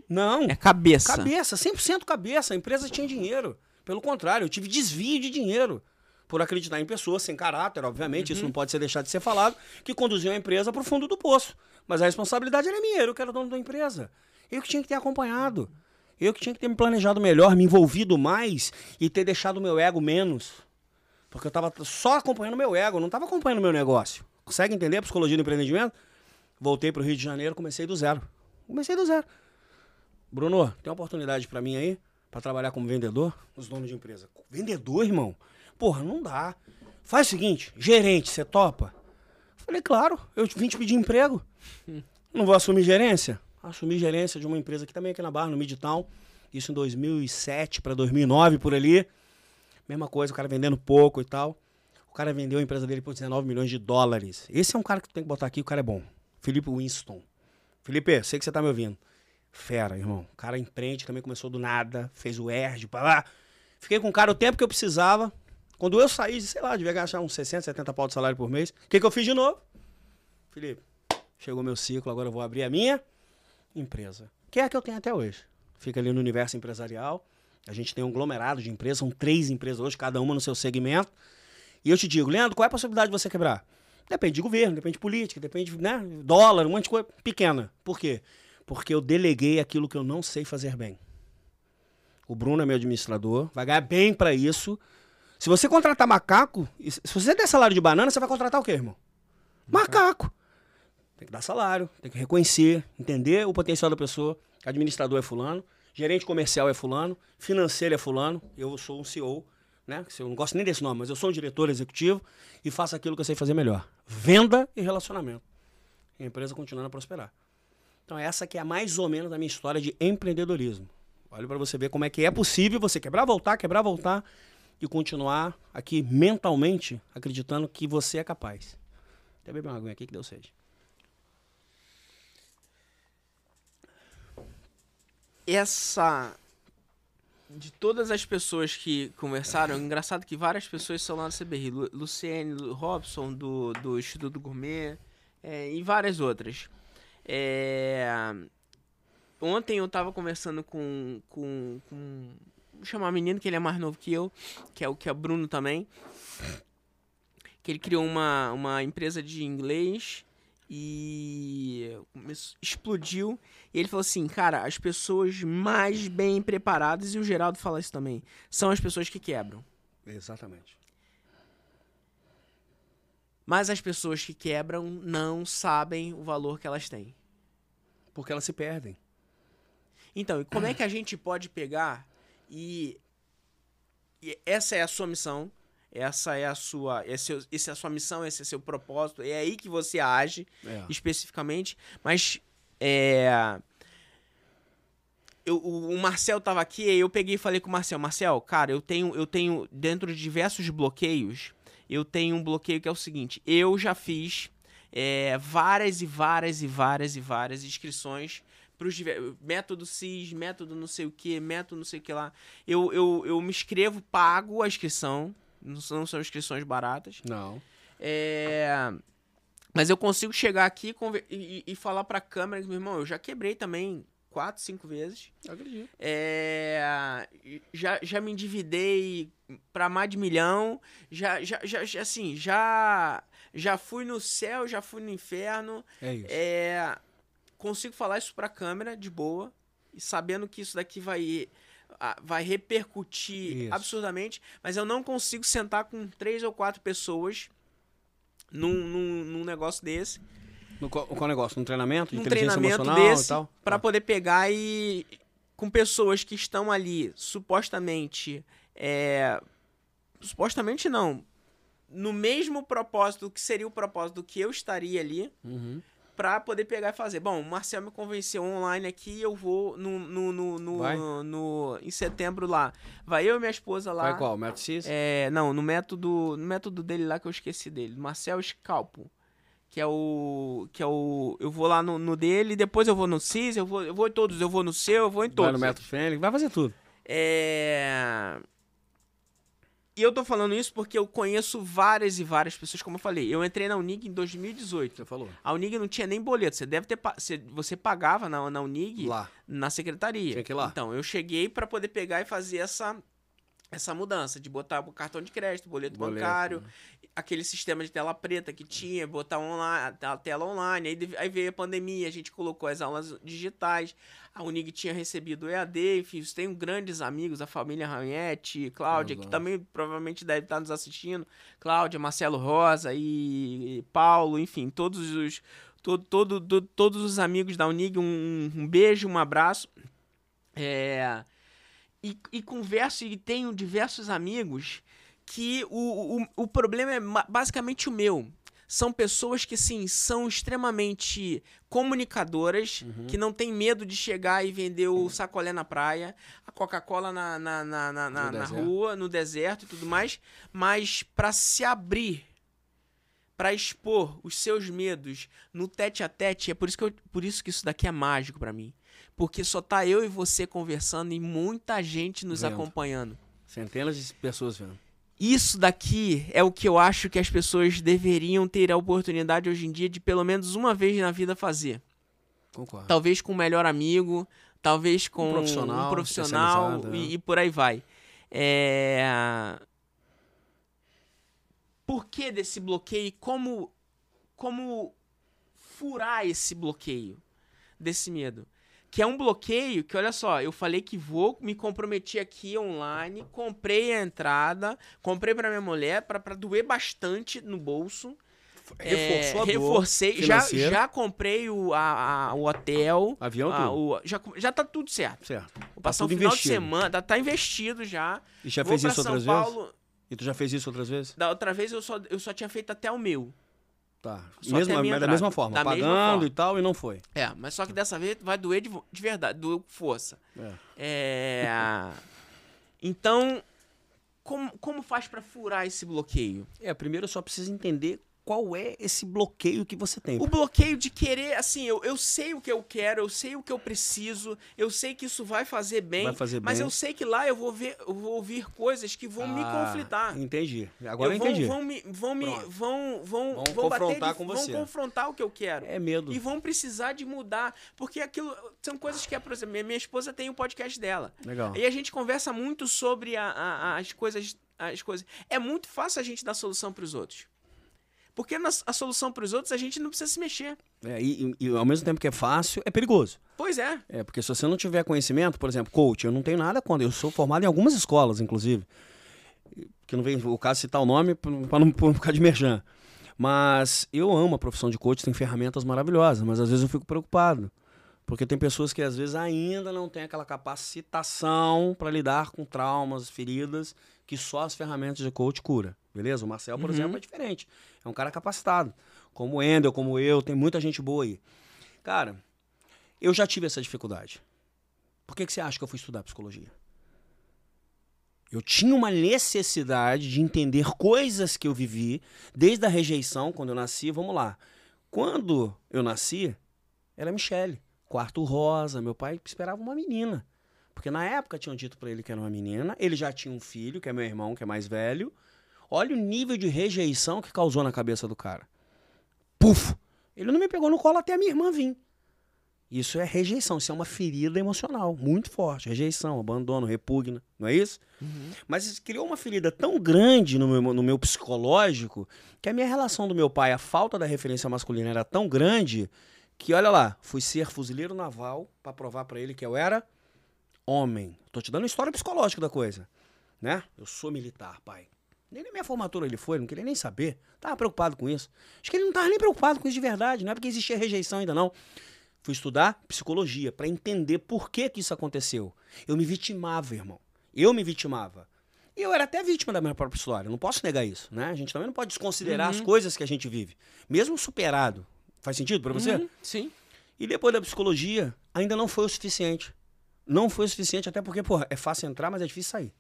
[SPEAKER 2] Não.
[SPEAKER 1] É cabeça.
[SPEAKER 2] Cabeça, 100% cabeça. A empresa tinha dinheiro. Pelo contrário, eu tive desvio de dinheiro por acreditar em pessoas sem caráter, obviamente, uhum. isso não pode ser deixado de ser falado, que conduziam a empresa para o fundo do poço. Mas a responsabilidade era minha, eu que era dono da empresa. Eu que tinha que ter acompanhado. Eu que tinha que ter me planejado melhor, me envolvido mais e ter deixado o meu ego menos. Porque eu estava só acompanhando meu ego, não estava acompanhando meu negócio. Consegue entender a psicologia do empreendimento? Voltei para o Rio de Janeiro, comecei do zero. Comecei do zero. Bruno, tem uma oportunidade para mim aí? Para trabalhar como vendedor? Os donos de empresa. Vendedor, irmão? Porra, não dá. Faz o seguinte, gerente, você topa? Falei, claro, eu vim te pedir emprego. (laughs) Não vou assumir gerência? Assumi gerência de uma empresa aqui também aqui na Barra, no Midtown. Isso em 2007 para 2009, por ali. Mesma coisa, o cara vendendo pouco e tal. O cara vendeu a empresa dele por 19 milhões de dólares. Esse é um cara que tem que botar aqui, o cara é bom. Felipe Winston. Felipe, sei que você tá me ouvindo. Fera, irmão. O cara empreende, também começou do nada, fez o ERD, para lá. Fiquei com o cara o tempo que eu precisava. Quando eu saí, sei lá, devia gastar uns 60, 70 pau de salário por mês. O que, que eu fiz de novo? Felipe, chegou meu ciclo, agora eu vou abrir a minha empresa. Que é a que eu tenho até hoje. Fica ali no universo empresarial. A gente tem um aglomerado de empresas, são três empresas hoje, cada uma no seu segmento. E eu te digo, Leandro, qual é a possibilidade de você quebrar? Depende de governo, depende de política, depende, né? Dólar, um monte de coisa pequena. Por quê? Porque eu deleguei aquilo que eu não sei fazer bem. O Bruno é meu administrador, vai ganhar bem para isso. Se você contratar macaco, se você der salário de banana, você vai contratar o quê, irmão? Macaco. Tem que dar salário, tem que reconhecer, entender o potencial da pessoa. Administrador é fulano, gerente comercial é fulano, financeiro é fulano, eu sou um CEO, né? Eu não gosto nem desse nome, mas eu sou um diretor executivo e faço aquilo que eu sei fazer melhor. Venda e relacionamento. E a empresa continuando a prosperar. Então essa que é mais ou menos a minha história de empreendedorismo. Olha para você ver como é que é possível você quebrar, voltar, quebrar, voltar e continuar aqui mentalmente acreditando que você é capaz. Até beber uma água aqui que deu sede.
[SPEAKER 1] Essa de todas as pessoas que conversaram, engraçado que várias pessoas são lá no CBRI. Lu- Luciene Lu- Robson, do, do Instituto Gourmet, é, e várias outras. É, ontem eu tava conversando com, com, com. Vou chamar um menino que ele é mais novo que eu, que é o que é Bruno também. Que ele criou uma, uma empresa de inglês e explodiu. E ele falou assim, cara, as pessoas mais bem preparadas, e o Geraldo fala isso também, são as pessoas que quebram.
[SPEAKER 2] Exatamente.
[SPEAKER 1] Mas as pessoas que quebram não sabem o valor que elas têm.
[SPEAKER 2] Porque elas se perdem.
[SPEAKER 1] Então, e como é que a gente pode pegar e, e essa é a sua missão, essa é a sua, esse, é essa é a sua missão, esse é seu propósito, é aí que você age
[SPEAKER 2] É.
[SPEAKER 1] especificamente, mas é eu- o, Marcel tava aqui e eu peguei e falei com o Marcel, Marcel, cara, eu tenho eu tenho dentro de diversos bloqueios, eu tenho um bloqueio que é o seguinte, eu já fiz é, várias e várias e várias e várias inscrições para os método CIS, método não sei o que, método não sei o que lá. Eu, eu, eu me inscrevo, pago a inscrição, não são, não são inscrições baratas.
[SPEAKER 2] Não.
[SPEAKER 1] É, Mas eu consigo chegar aqui e, e- e falar pra câmera que, meu irmão, eu já quebrei também quatro, cinco vezes.
[SPEAKER 2] Acredito.
[SPEAKER 1] É, Já, já me endividei pra mais de milhão. Já, já, já, já, assim, já, já fui no céu, já fui no inferno.
[SPEAKER 2] É isso.
[SPEAKER 1] É, consigo falar isso pra câmera de boa, e sabendo que isso daqui vai, vai repercutir
[SPEAKER 2] Isso.
[SPEAKER 1] absurdamente, mas eu não consigo sentar com três ou quatro pessoas num, num, num negócio desse,
[SPEAKER 2] No, qual, negócio? Num treinamento? de
[SPEAKER 1] num
[SPEAKER 2] inteligência
[SPEAKER 1] treinamento
[SPEAKER 2] emocional
[SPEAKER 1] desse,
[SPEAKER 2] e tal?
[SPEAKER 1] pra
[SPEAKER 2] Tá.
[SPEAKER 1] poder pegar e com pessoas que estão ali supostamente, é, supostamente não, no mesmo propósito que seria o propósito que eu estaria ali,
[SPEAKER 2] Uhum.
[SPEAKER 1] pra poder pegar e fazer. Bom, o Marcel me convenceu online aqui, eu vou no, no, no, no- no- em setembro lá. Vai eu e minha esposa lá.
[SPEAKER 2] Vai qual? Método X?
[SPEAKER 1] É, não, no método, no método dele lá que eu esqueci dele, Marcel Scalpo, que é o que é o eu vou lá no, no dele, depois eu vou no CIS, eu vou eu vou em todos, eu vou no seu, eu vou em
[SPEAKER 2] Vai
[SPEAKER 1] todos.
[SPEAKER 2] no Método Fênix, vai fazer tudo.
[SPEAKER 1] É... E eu tô falando isso porque eu conheço várias e várias pessoas, como eu falei. Eu entrei na Unig em 2018.
[SPEAKER 2] Você falou.
[SPEAKER 1] A Unig não tinha nem boleto. Você deve ter. Você, pagava na, na Unig
[SPEAKER 2] Lá.
[SPEAKER 1] na secretaria.
[SPEAKER 2] Tinha que ir lá.
[SPEAKER 1] Então, eu cheguei pra poder pegar e fazer essa, essa mudança, de botar o cartão de crédito, boleto,
[SPEAKER 2] Boleto,
[SPEAKER 1] bancário,
[SPEAKER 2] né?
[SPEAKER 1] Aquele sistema de tela preta que tinha, botar online, a tela online. Aí, aí veio a pandemia, a gente colocou as aulas digitais. A Unig tinha recebido o EAD, enfim, tenho grandes amigos, a família Ranhete, Cláudia, que também provavelmente deve estar nos assistindo. Cláudia, Marcelo Rosa e, Paulo, enfim, todos os. Todo, todo, to- todos os amigos da Unig, um, um beijo, um abraço. É, e, e converso e tenho diversos amigos que o, o, o problema é basicamente o meu. São pessoas que, sim, são extremamente comunicadoras, que não tem medo de chegar e vender o sacolé na praia, a Coca-Cola na, na, na, na, na- na rua, no deserto e tudo mais, mas para se abrir, para expor os seus medos no tete a tete, é por isso que, eu- por isso que isso daqui é mágico para mim. Porque só tá eu e você conversando e muita gente nos
[SPEAKER 2] Vendo.
[SPEAKER 1] acompanhando.
[SPEAKER 2] Centenas de pessoas vendo.
[SPEAKER 1] Isso daqui é o que eu acho que as pessoas deveriam ter a oportunidade hoje em dia de pelo menos uma vez na vida fazer.
[SPEAKER 2] Concordo.
[SPEAKER 1] Talvez com um melhor amigo, talvez com
[SPEAKER 2] Um profissional
[SPEAKER 1] um profissional e, e por aí vai. É... Por que desse bloqueio e como, como furar esse bloqueio desse medo? Que é um bloqueio que, olha só, eu falei que vou, me comprometi aqui online, comprei a entrada, comprei pra minha mulher, pra, pra doer bastante no bolso.
[SPEAKER 2] Reforçou a dor
[SPEAKER 1] reforcei, já, já comprei o, a, a- o hotel.
[SPEAKER 2] Avião,
[SPEAKER 1] a-
[SPEAKER 2] tudo.
[SPEAKER 1] o- já, já tá tudo certo.
[SPEAKER 2] Certo.
[SPEAKER 1] Vou passar o
[SPEAKER 2] tudo
[SPEAKER 1] final
[SPEAKER 2] investido.
[SPEAKER 1] de semana, tá, tá investido já.
[SPEAKER 2] E já
[SPEAKER 1] Vou
[SPEAKER 2] fez isso
[SPEAKER 1] São
[SPEAKER 2] outras vezes?
[SPEAKER 1] Paulo.
[SPEAKER 2] E tu já fez isso outras vezes?
[SPEAKER 1] Da outra vez eu só, eu só tinha feito até o meu.
[SPEAKER 2] Tá.
[SPEAKER 1] Só
[SPEAKER 2] Mesmo,
[SPEAKER 1] minha
[SPEAKER 2] mas da mesma forma,
[SPEAKER 1] Da mesma
[SPEAKER 2] pagando
[SPEAKER 1] forma.
[SPEAKER 2] e tal, e não foi.
[SPEAKER 1] É, mas só que dessa vez vai doer de, de verdade, doeu com força.
[SPEAKER 2] É.
[SPEAKER 1] É. Então, como, como faz pra furar esse bloqueio?
[SPEAKER 2] É, primeiro eu só preciso entender qual é esse bloqueio que você tem.
[SPEAKER 1] O bloqueio de querer, assim, eu, eu sei o que eu quero, eu sei o que eu preciso, eu sei que isso vai fazer bem,
[SPEAKER 2] Vai fazer
[SPEAKER 1] mas
[SPEAKER 2] bem.
[SPEAKER 1] eu sei que lá eu vou ver, eu vou ouvir coisas que vão me
[SPEAKER 2] Ah,
[SPEAKER 1] conflitar.
[SPEAKER 2] Entendi. Agora eu,
[SPEAKER 1] vão,
[SPEAKER 2] entendi.
[SPEAKER 1] Vão me, vão me, vão, vão,
[SPEAKER 2] Vão
[SPEAKER 1] vão
[SPEAKER 2] confrontar
[SPEAKER 1] de-
[SPEAKER 2] com
[SPEAKER 1] vão
[SPEAKER 2] você.
[SPEAKER 1] confrontar o que eu quero.
[SPEAKER 2] É medo.
[SPEAKER 1] E vão precisar de mudar. Porque aquilo são coisas que, por exemplo, minha, esposa tem o podcast dela.
[SPEAKER 2] Legal.
[SPEAKER 1] E a gente conversa muito sobre a- a- as coisas. As coisas. É muito fácil a gente dar solução para os outros. Porque na, a solução para os outros a gente não precisa se mexer.
[SPEAKER 2] É, e, e- ao mesmo tempo que é fácil, é perigoso.
[SPEAKER 1] Pois é.
[SPEAKER 2] É, porque se você não tiver conhecimento, por exemplo, coach, eu não tenho nada contra. Eu sou formado em algumas escolas, inclusive. Que não vem o caso citar o nome para não ficar de merchan. Mas eu amo a profissão de coach, tem ferramentas maravilhosas, mas às vezes eu fico preocupado. Porque tem pessoas que às vezes ainda não têm aquela capacitação para lidar com traumas, feridas, que só as ferramentas de coach cura. Beleza? O Marcel, por
[SPEAKER 1] Uhum.
[SPEAKER 2] exemplo, é diferente. É um cara capacitado. Como o Endel, como eu, tem muita gente boa aí. Cara, eu já tive essa dificuldade. Por que, que você acha que eu fui estudar psicologia? Eu tinha uma necessidade de entender coisas que eu vivi desde a rejeição, quando eu nasci. Vamos lá. Quando eu nasci, era Michele. Quarto rosa. Meu pai esperava uma menina. Porque na época tinham dito pra ele que era uma menina. Ele já tinha um filho, que é meu irmão, que é mais velho. Olha o nível de rejeição que causou na cabeça do cara. Puf! Ele não me pegou no colo até a minha irmã vir. Isso é rejeição, isso é uma ferida emocional muito forte. Rejeição, abandono, repugna, não é isso? Mas isso criou uma ferida tão grande no meu, no meu psicológico que a minha relação do meu pai, a falta da referência masculina era tão grande que, olha lá, fui ser fuzileiro naval pra provar pra ele que eu era homem. Tô te dando a história psicológica da coisa, né? Eu sou militar, pai. Nem na minha formatura ele foi, não queria nem saber. Tava preocupado com isso. Acho que ele não tava nem preocupado com isso de verdade, não é porque existia rejeição ainda não. Fui estudar psicologia pra entender por que que isso aconteceu. Eu me vitimava, irmão. Eu me vitimava. E eu era até vítima da minha própria história, não posso negar isso, né? A gente também não pode desconsiderar as coisas que a gente vive, mesmo superado. Faz sentido pra você?
[SPEAKER 1] Uhum, sim.
[SPEAKER 2] E depois da psicologia, ainda não foi o suficiente. Não foi o suficiente, até porque, porra, é fácil entrar, mas é difícil sair.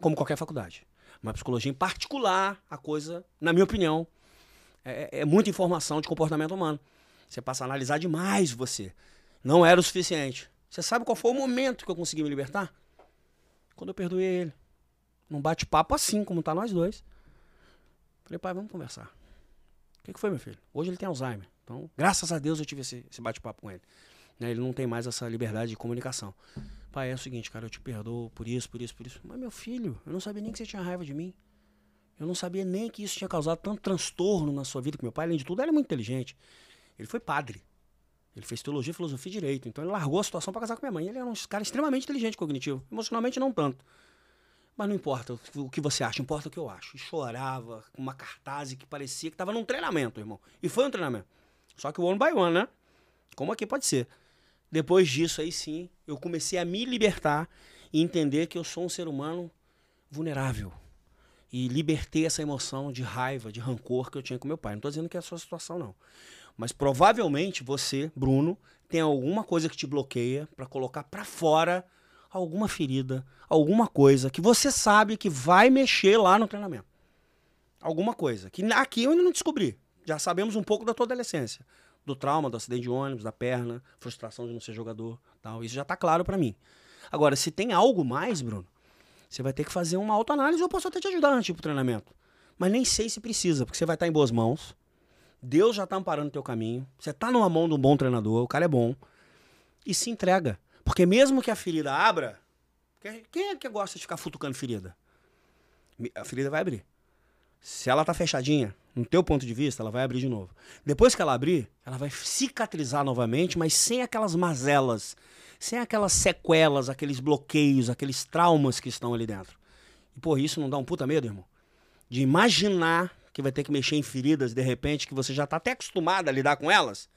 [SPEAKER 2] Como qualquer faculdade. Mas psicologia em particular, a coisa, na minha opinião, é, é muita informação de comportamento humano. Você passa a analisar demais você. Não era o suficiente. Você sabe qual foi o momento que eu consegui me libertar? Quando eu perdoei ele. Num bate-papo assim, como tá nós dois. Falei, pai, vamos conversar. O que, que foi, meu filho? Hoje ele tem Alzheimer. Então, graças a Deus eu tive esse, esse bate-papo com ele. Né, Ele não tem mais essa liberdade de comunicação. Pai, é o seguinte, cara, eu te perdoo por isso, por isso, por isso. Mas, meu filho, eu não sabia nem que você tinha raiva de mim. Eu não sabia nem que isso tinha causado tanto transtorno na sua vida, que meu pai, além de tudo, era muito inteligente. Ele foi padre. Ele fez teologia, filosofia e direito. Então ele largou a situação para casar com minha mãe. Ele era um cara extremamente inteligente cognitivo. Emocionalmente, não tanto. Mas não importa o que- o você acha, importa o que eu acho. E chorava com uma cartaz que parecia que estava num treinamento, irmão. E foi um treinamento. Só que one by one, né? Como aqui pode ser. Depois disso, aí sim, eu comecei a me libertar e entender que eu sou um ser humano vulnerável. E libertei essa emoção de raiva, de rancor que eu tinha com meu pai. Não estou dizendo que é a sua situação, não. Mas provavelmente você, Bruno, tem alguma coisa que te bloqueia para colocar para fora alguma ferida, alguma coisa que você sabe que vai mexer lá no treinamento. Alguma coisa. Que aqui eu ainda não descobri. Já sabemos um pouco da tua adolescência. Do trauma, do acidente de ônibus, da perna, frustração de não ser jogador. tal. Isso já tá claro para mim. Agora, se tem algo mais, Bruno, você vai ter que fazer uma autoanálise. Eu posso até te ajudar tipo de treinamento. Mas nem sei se precisa, porque você vai estar em boas mãos. Deus já tá amparando o teu caminho. Você tá numa mão de um bom treinador, o cara é bom. E se entrega. Porque mesmo que a ferida abra, quem é que gosta de ficar futucando ferida? A ferida vai abrir. Se ela tá fechadinha, no teu ponto de vista, ela vai abrir de novo. Depois que ela abrir, ela vai cicatrizar novamente, mas sem aquelas mazelas, sem aquelas sequelas, aqueles bloqueios, aqueles traumas que estão ali dentro. E por isso não dá um puta medo, irmão? De imaginar que vai ter que mexer em feridas de repente, que você já tá até acostumado a lidar com elas.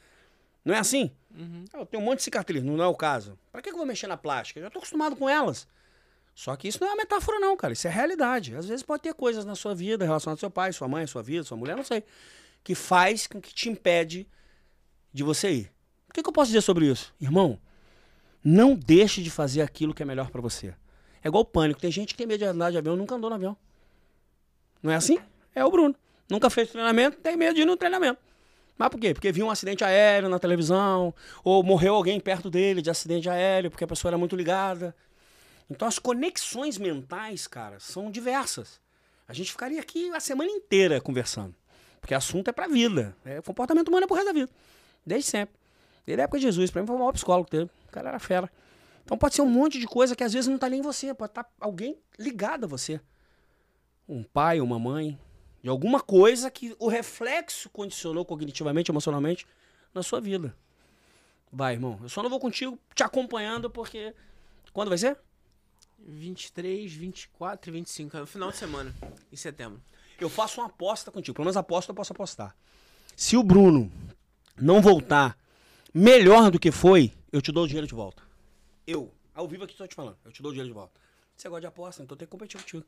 [SPEAKER 2] Não é assim?
[SPEAKER 1] Uhum.
[SPEAKER 2] Eu tenho um monte de cicatriz, não é o caso. Pra que eu vou mexer na plástica? Eu já tô acostumado com elas. Só que isso não é uma metáfora, não, cara. Isso é realidade. Às vezes pode ter coisas na sua vida relacionadas ao seu pai, sua mãe, sua vida, sua mulher, não sei. Que faz com que te impede de você ir. O que, que eu posso dizer sobre isso? Irmão, não deixe de fazer aquilo que é melhor pra você. É igual pânico. Tem gente que tem medo de andar de avião, nunca andou no avião. Não é assim? É o Bruno. Nunca fez treinamento, tem medo de ir no treinamento. Mas por quê? Porque viu um acidente aéreo na televisão, ou morreu alguém perto dele de acidente aéreo, porque a pessoa era muito ligada. Então as conexões mentais, cara, são diversas. A gente ficaria aqui a semana inteira conversando. Porque assunto é pra vida. É, comportamento humano é pro resto da vida. Desde sempre. Desde a época de Jesus. Pra mim foi o maior psicólogo que teve. O cara era fera. Então pode ser um monte de coisa que às vezes não tá nem em você. Pode estar alguém ligado a você. Um pai, uma mãe. De alguma coisa que o reflexo condicionou cognitivamente, emocionalmente na sua vida. Vai, irmão. Eu só não vou contigo te acompanhando porque. Quando vai ser?
[SPEAKER 1] 23, 24 e 25. É o final de semana, em setembro.
[SPEAKER 2] Eu faço uma aposta contigo. Pelo menos aposta eu posso apostar. Se o Bruno não voltar melhor do que foi, eu te dou o dinheiro de volta. Eu, ao vivo aqui estou te falando, eu te dou o dinheiro de volta. Você gosta de aposta, então tem que competir contigo.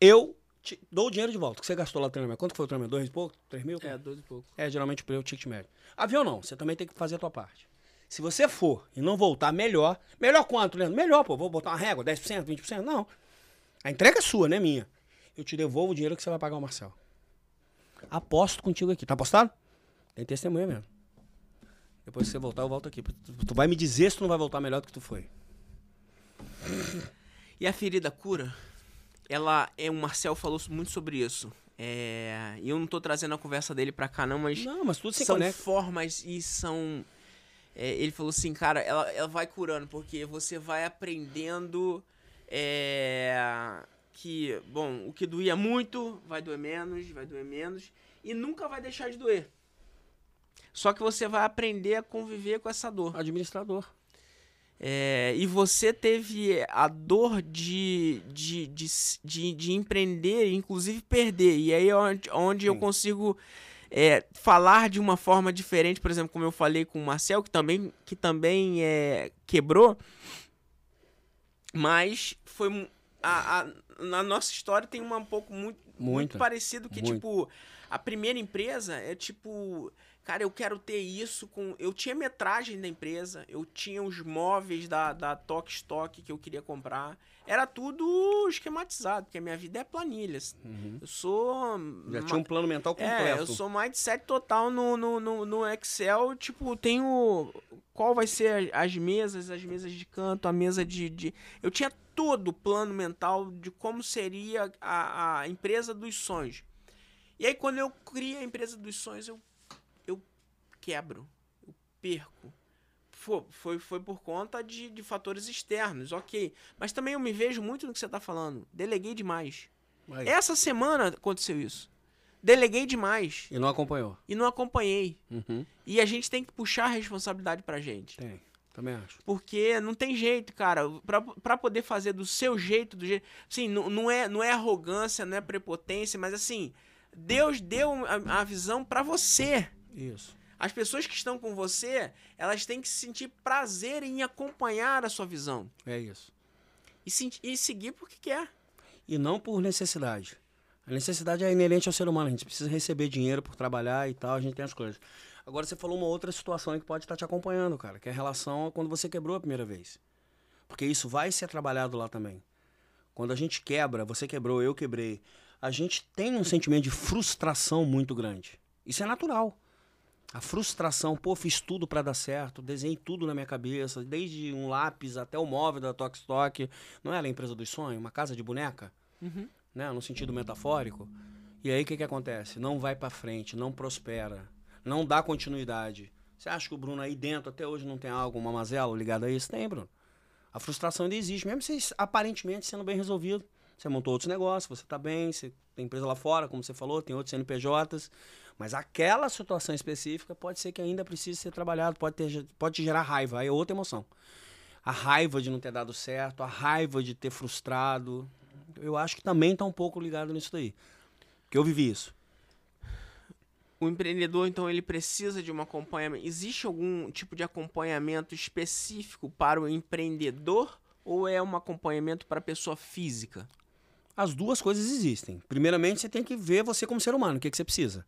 [SPEAKER 2] Eu te dou o dinheiro de volta que você gastou lá no treinamento. Quanto foi o treinamento? Dois e pouco? Três mil?
[SPEAKER 1] É, dois e pouco.
[SPEAKER 2] É, geralmente o ticket médio. Avião não, você também tem que fazer a tua parte. Se você for e não voltar melhor, melhor quanto, Leandro? Melhor, pô, vou botar uma régua, 10%, 20%? Não. A entrega é sua, não é minha. Eu te devolvo o dinheiro que você vai pagar o Marcel. Aposto contigo aqui. Tá apostado? Tem testemunha mesmo. Depois que você voltar, eu volto aqui. Tu vai me dizer se tu não vai voltar melhor do que tu foi. (clears throat)
[SPEAKER 1] E a ferida cura? Ela é. O Marcel falou muito sobre isso. É, e eu não tô trazendo a conversa dele pra cá, não, mas.
[SPEAKER 2] Não, mas tudo se
[SPEAKER 1] são
[SPEAKER 2] conecta.
[SPEAKER 1] formas e são. É, ele falou assim, cara, ela, ela vai curando, porque você vai aprendendo é, que, bom, o que doía muito vai doer menos, vai doer menos, e nunca vai deixar de doer. Só que você vai aprender a conviver com essa dor.
[SPEAKER 2] Administrador.
[SPEAKER 1] É, e você teve a dor de, de, de, de, de empreender, inclusive perder. E aí é onde, onde eu consigo é, falar de uma forma diferente, por exemplo, como eu falei com o Marcel, que também, que também é, quebrou. Mas foi. A, a- na nossa história tem uma um pouco muito, muito
[SPEAKER 2] Muito.
[SPEAKER 1] parecido que,
[SPEAKER 2] Muito.
[SPEAKER 1] tipo, a primeira empresa é tipo. Cara, eu quero ter isso com. Eu tinha metragem da empresa, eu tinha os móveis da, da Tok Stock que eu queria comprar. Era tudo esquematizado, porque a minha vida é planilhas. Eu sou.
[SPEAKER 2] Já
[SPEAKER 1] ma-
[SPEAKER 2] tinha um plano mental completo.
[SPEAKER 1] é, eu sou mindset total no, no, no, no Excel. Tipo, tenho. Qual vai ser as mesas, as mesas de canto, a mesa de. de... Eu tinha todo o plano mental de como seria a, a empresa dos sonhos. E aí, quando eu crio a empresa dos sonhos, eu quebro, eu perco. Foi, foi, foi por conta de, de fatores externos, ok. Mas também eu me vejo muito no que você está falando. Deleguei demais.
[SPEAKER 2] Aí.
[SPEAKER 1] Essa semana aconteceu isso. Deleguei demais
[SPEAKER 2] E não acompanhou.
[SPEAKER 1] e não acompanhei.
[SPEAKER 2] Uhum.
[SPEAKER 1] E a gente tem que puxar a responsabilidade pra gente.
[SPEAKER 2] Tem. Também acho.
[SPEAKER 1] Porque não tem jeito, cara. Pra, pra poder fazer do seu jeito, do jeito. Assim, não, não, é, não é arrogância, não é prepotência, mas assim, Deus deu a, a visão pra você.
[SPEAKER 2] Isso.
[SPEAKER 1] As pessoas que estão com você, elas têm que sentir prazer em acompanhar a sua visão.
[SPEAKER 2] É isso.
[SPEAKER 1] E, senti- e seguir porque quer.
[SPEAKER 2] E não por necessidade. A necessidade é inerente ao ser humano. A gente precisa receber dinheiro por trabalhar e tal, a gente tem as coisas. Agora você falou uma outra situação aí que pode estar te acompanhando, cara, que é a relação a quando você quebrou a primeira vez. Porque isso vai ser trabalhado lá também. Quando a gente quebra, você quebrou, eu quebrei, a gente tem um sentimento de frustração muito grande. Isso é natural. A frustração, pô, fiz tudo pra dar certo, desenhei tudo na minha cabeça, desde um lápis até o móvel da Tok Stock. Não era a empresa dos sonhos, uma casa de boneca? né, no sentido metafórico. E aí o que, que acontece? Não vai pra frente, não prospera, não dá continuidade. Você acha que o Bruno aí dentro até hoje não tem algo, uma mazela ligada a isso? Tem, Bruno. A frustração ainda existe, mesmo você aparentemente sendo bem resolvido. Você montou outros negócios, você está bem, você tem empresa lá fora, como você falou, tem outros CNPJs. Mas aquela situação específica pode ser que ainda precise ser trabalhado, pode, ter, pode te gerar raiva, aí é outra emoção. A raiva de não ter dado certo, a raiva de ter frustrado. Eu acho que também está um pouco ligado nisso daí. Porque eu vivi isso.
[SPEAKER 1] O empreendedor, então, ele precisa de um acompanhamento. Existe algum tipo de acompanhamento específico para o empreendedor ou é um acompanhamento para a pessoa física?
[SPEAKER 2] As duas coisas existem. Primeiramente, você tem que ver você como ser humano, o que, que você precisa.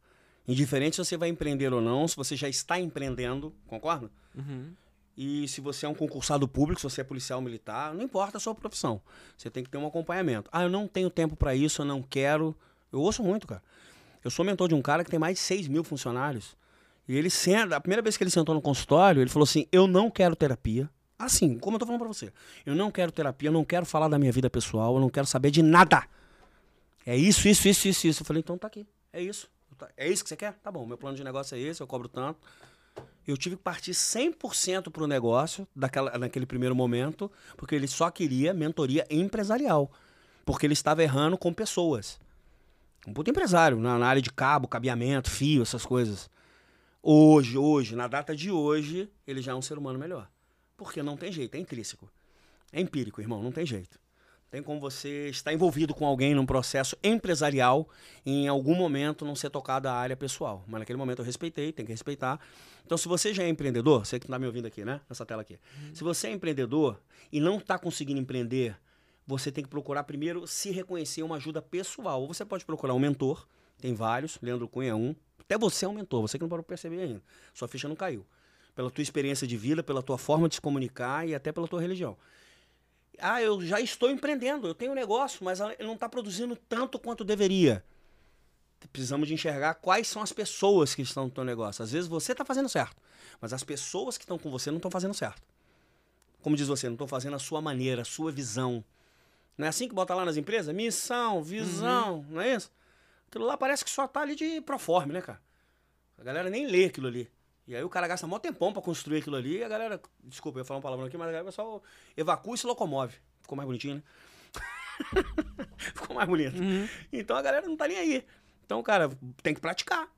[SPEAKER 2] Indiferente se você vai empreender ou não, se você já está empreendendo, concorda?
[SPEAKER 1] Uhum.
[SPEAKER 2] E se você é um concursado público, se você é policial militar, não importa a sua profissão. Você tem que ter um acompanhamento. Ah, eu não tenho tempo para isso, eu não quero. Eu ouço muito, cara. Eu sou mentor de um cara que tem mais de 6 mil funcionários. E ele senta, a primeira vez que ele sentou no consultório, ele falou assim: Eu não quero terapia. Assim, como eu tô falando pra você. Eu não quero terapia, eu não quero falar da minha vida pessoal, eu não quero saber de nada. É isso, isso, isso, isso, isso. Eu falei, então tá aqui. É isso. É isso que você quer? Tá bom, meu plano de negócio é esse, eu cobro tanto. Eu tive que partir 100% pro negócio daquela, naquele primeiro momento, porque ele só queria mentoria empresarial. Porque ele estava errando com pessoas. Um puto empresário, na, na área de cabo, cabeamento, fio, essas coisas. Hoje, hoje, na data de hoje, ele já é um ser humano melhor. Porque não tem jeito, é intrínseco. É empírico, irmão, não tem jeito. Tem como você estar envolvido com alguém num processo empresarial e em algum momento não ser tocado a área pessoal. Mas naquele momento eu respeitei, tem que respeitar. Então, se você já é empreendedor, você que está me ouvindo aqui, né? Nessa tela aqui. Uhum. Se você é empreendedor e não está conseguindo empreender, você tem que procurar primeiro se reconhecer uma ajuda pessoal. Ou você pode procurar um mentor, tem vários, Leandro Cunha é um. Até você é um mentor, você que não parou perceber ainda. Sua ficha não caiu pela tua experiência de vida, pela tua forma de se comunicar e até pela tua religião. Ah, eu já estou empreendendo, eu tenho um negócio, mas não está produzindo tanto quanto deveria. Precisamos de enxergar quais são as pessoas que estão no teu negócio. Às vezes você está fazendo certo, mas as pessoas que estão com você não estão fazendo certo. Como diz você, não estão fazendo a sua maneira, a sua visão. Não é assim que bota lá nas empresas? Missão, visão, uhum. não é isso? Aquilo lá parece que só tá ali de proforme, né, cara? A galera nem lê aquilo ali. E aí o cara gasta mó tempão pra construir aquilo ali e a galera, desculpa, eu ia falar uma palavra aqui, mas a galera só evacua e se locomove. Ficou mais bonitinho, né? (laughs) Ficou mais bonito. Uhum. Então a galera não tá nem aí. Então, cara, tem que praticar.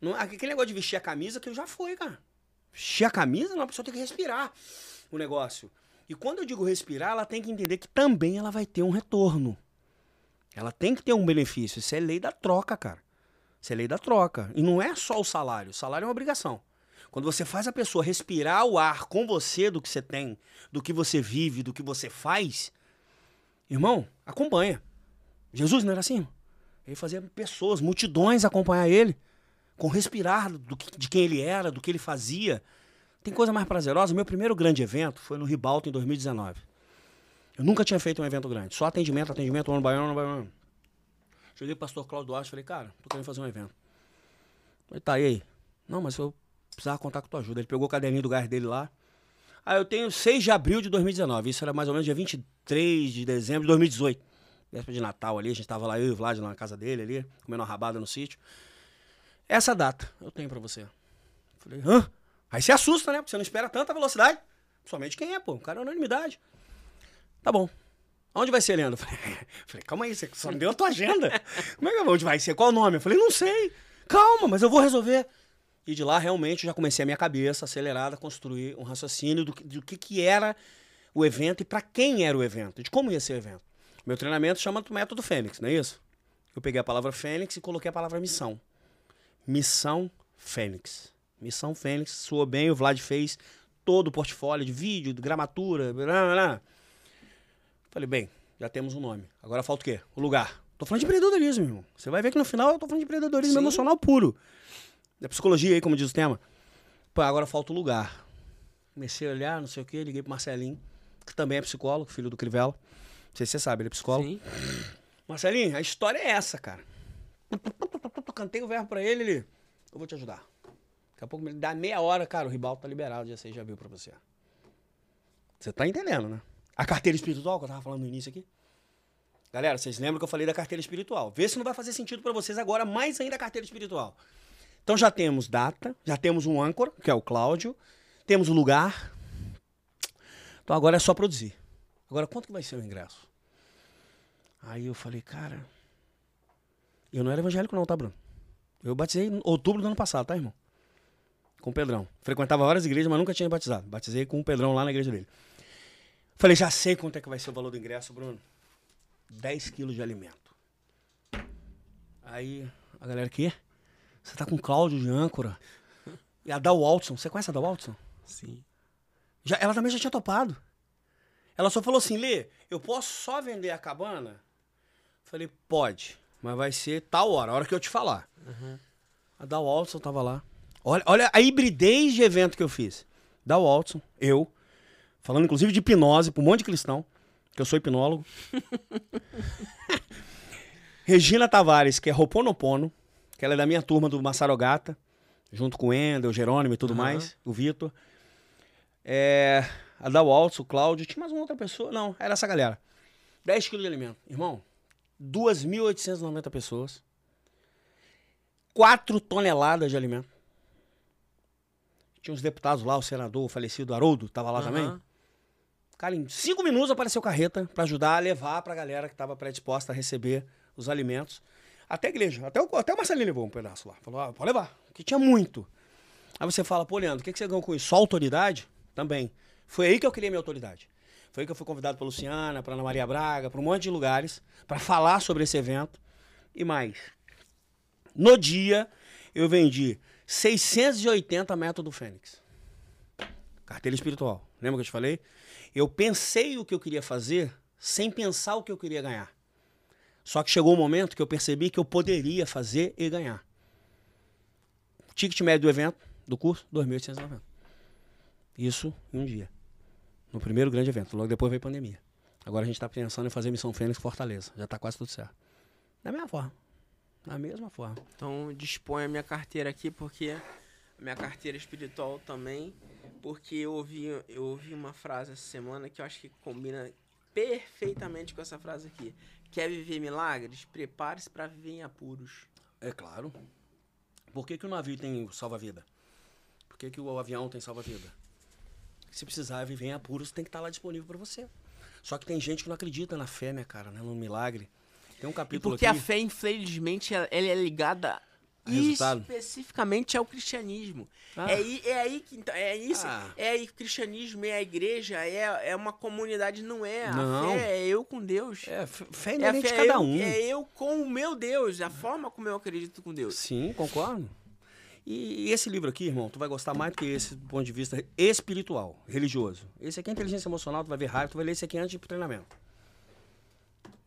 [SPEAKER 2] Não, aquele negócio de vestir a camisa, que já foi, cara. Vestir a camisa, não, a pessoa tem que respirar o negócio. E quando eu digo respirar, ela tem que entender que também ela vai ter um retorno. Ela tem que ter um benefício. Isso é lei da troca, cara. Isso é lei da troca. E não é só o salário. O salário é uma obrigação. Quando você faz a pessoa respirar o ar com você do que você tem, do que você vive, do que você faz, irmão, acompanha. Jesus não era assim? Ele fazia pessoas, multidões acompanhar ele, com respirar que, de quem ele era, do que ele fazia. Tem coisa mais prazerosa? Meu primeiro grande evento foi no Ribalto em 2019. Eu nunca tinha feito um evento grande, só atendimento, atendimento, ano baiano, ano baiano. Cheguei pro pastor Cláudio Duarte e falei, cara, tô querendo fazer um evento. Ele tá, aí? Não, mas eu precisava contar com tua ajuda. Ele pegou o caderninho do gás dele lá. Aí eu tenho 6 de abril de 2019. Isso era mais ou menos dia 23 de dezembro de 2018. Véspera de Natal ali, a gente tava lá, eu e o Vlad na casa dele ali, comendo uma rabada no sítio. Essa data eu tenho para você. Falei, hã? Aí você assusta, né? Porque você não espera tanta velocidade. Somente quem é, pô. O cara é unanimidade. Tá bom. Onde vai ser, Leandro? (laughs) Falei, falei, calma aí, você só me deu a tua agenda. Como é que onde vai ser? Qual o nome? Eu falei, não sei. Calma, mas eu vou resolver. E de lá, realmente, já comecei a minha cabeça acelerada a construir um raciocínio do, do que, que era o evento e para quem era o evento, de como ia ser o evento. Meu treinamento chama Método Fênix, não é isso? Eu peguei a palavra Fênix e coloquei a palavra missão. Missão Fênix. Missão Fênix, soou bem, o Vlad fez todo o portfólio de vídeo, de gramatura, blá, blá. Falei, bem, já temos um nome. Agora falta o quê? O lugar. Tô falando de empreendedorismo, irmão. Você vai ver que no final eu tô falando de empreendedorismo Sim. emocional puro. Da psicologia aí, como diz o tema. Pô, agora falta o lugar. Comecei a olhar, não sei o quê, liguei pro Marcelinho, que também é psicólogo, filho do Crivella. Não sei se você sabe, ele é psicólogo. Sim. Marcelinho, a história é essa, cara. Cantei o verbo pra ele, ele. Eu vou te ajudar. Daqui a pouco, me dá meia hora, cara, o ribalto tá liberado, já sei, já viu pra você. Você tá entendendo, né? A carteira espiritual que eu tava falando no início aqui. Galera, vocês lembram que eu falei da carteira espiritual? Vê se não vai fazer sentido para vocês agora, mais ainda a carteira espiritual. Então já temos data, já temos um âncora, que é o Cláudio, temos o lugar. Então agora é só produzir. Agora quanto que vai ser o ingresso? Aí eu falei, cara, eu não era evangélico não, tá, Bruno? Eu batizei em outubro do ano passado, tá, irmão? Com o Pedrão. Frequentava várias igrejas, mas nunca tinha batizado. Batizei com o Pedrão lá na igreja dele. Falei, já sei quanto é que vai ser o valor do ingresso, Bruno. 10 quilos de alimento. Aí a galera aqui, Você tá com o Cláudio de âncora. E a Dal Watson. Você conhece a Dal Watson?
[SPEAKER 1] Sim.
[SPEAKER 2] Já, ela também já tinha topado. Ela só falou assim, Lê, eu posso só vender a cabana? Falei, pode, mas vai ser tal hora, a hora que eu te falar. A Dal Watson tava lá. Olha, olha a hibridez de evento que eu fiz. Dal Watson, eu, falando inclusive de hipnose pra um monte de cristão, que eu sou hipnólogo. (laughs) Regina Tavares, que é Roponopono, que ela é da minha turma do Massarogata, junto com o Endel, o Jerônimo e tudo
[SPEAKER 1] Aham.
[SPEAKER 2] mais, o Vitor. É, a da Waltz, o Cláudio, tinha mais uma outra pessoa. Não, era essa galera. 10 quilos de alimento. Irmão, 2.890 pessoas. 4 toneladas de alimento. Tinha uns deputados lá, o senador, o falecido Haroldo, tava lá também.
[SPEAKER 1] Aham.
[SPEAKER 2] Cara, em cinco minutos apareceu carreta pra ajudar a levar pra galera que tava predisposta a receber os alimentos. Até a igreja. Até o, até o Marcelinho levou um pedaço lá. Falou, ah, pode levar. Porque tinha muito. Aí você fala, pô, Leandro, o que, que você ganhou com isso? Só autoridade? Também. Foi aí que eu criei minha autoridade. Foi aí que eu fui convidado pra Luciana, pra Ana Maria Braga, pra um monte de lugares, pra falar sobre esse evento. E mais. No dia, eu vendi 680 metros do Fênix. Carteira espiritual. Lembra que eu te falei? Eu pensei o que eu queria fazer sem pensar o que eu queria ganhar. Só que chegou um momento que eu percebi que eu poderia fazer e ganhar. Ticket médio do evento, do curso, 2.890. Isso em um dia. No primeiro grande evento. Logo depois veio a pandemia. Agora a gente está pensando em fazer Missão Fênix Fortaleza. Já está quase tudo certo. Da mesma forma. Da mesma forma.
[SPEAKER 1] Então dispõe a minha carteira aqui, porque minha carteira espiritual também, porque eu ouvi, eu ouvi uma frase essa semana que eu acho que combina perfeitamente com essa frase aqui. Quer viver milagres? Prepare-se para viver em apuros.
[SPEAKER 2] É claro. Por que, que o navio tem salva-vida? Por que, que o avião tem salva-vida? Se precisar viver em apuros, tem que estar lá disponível para você. Só que tem gente que não acredita na fé, né, cara? Né? No milagre. Tem um
[SPEAKER 1] E
[SPEAKER 2] capítulo
[SPEAKER 1] porque
[SPEAKER 2] aqui...
[SPEAKER 1] a fé, infelizmente, ela é ligada
[SPEAKER 2] resultado.
[SPEAKER 1] especificamente ao cristianismo.
[SPEAKER 2] Ah.
[SPEAKER 1] É, aí, é aí que então, é isso.
[SPEAKER 2] Ah.
[SPEAKER 1] É aí que o cristianismo, é a igreja, é, é uma comunidade, não é.
[SPEAKER 2] Não.
[SPEAKER 1] A fé é eu com Deus.
[SPEAKER 2] É, fé
[SPEAKER 1] É, fé
[SPEAKER 2] de cada
[SPEAKER 1] eu,
[SPEAKER 2] um.
[SPEAKER 1] é eu com o meu Deus, a forma como eu acredito com Deus.
[SPEAKER 2] Sim, concordo. E esse livro aqui, irmão, tu vai gostar mais do que esse do ponto de vista espiritual, religioso. Esse aqui é inteligência emocional, tu vai ver raiva, tu vai ler esse aqui antes de ir pro treinamento.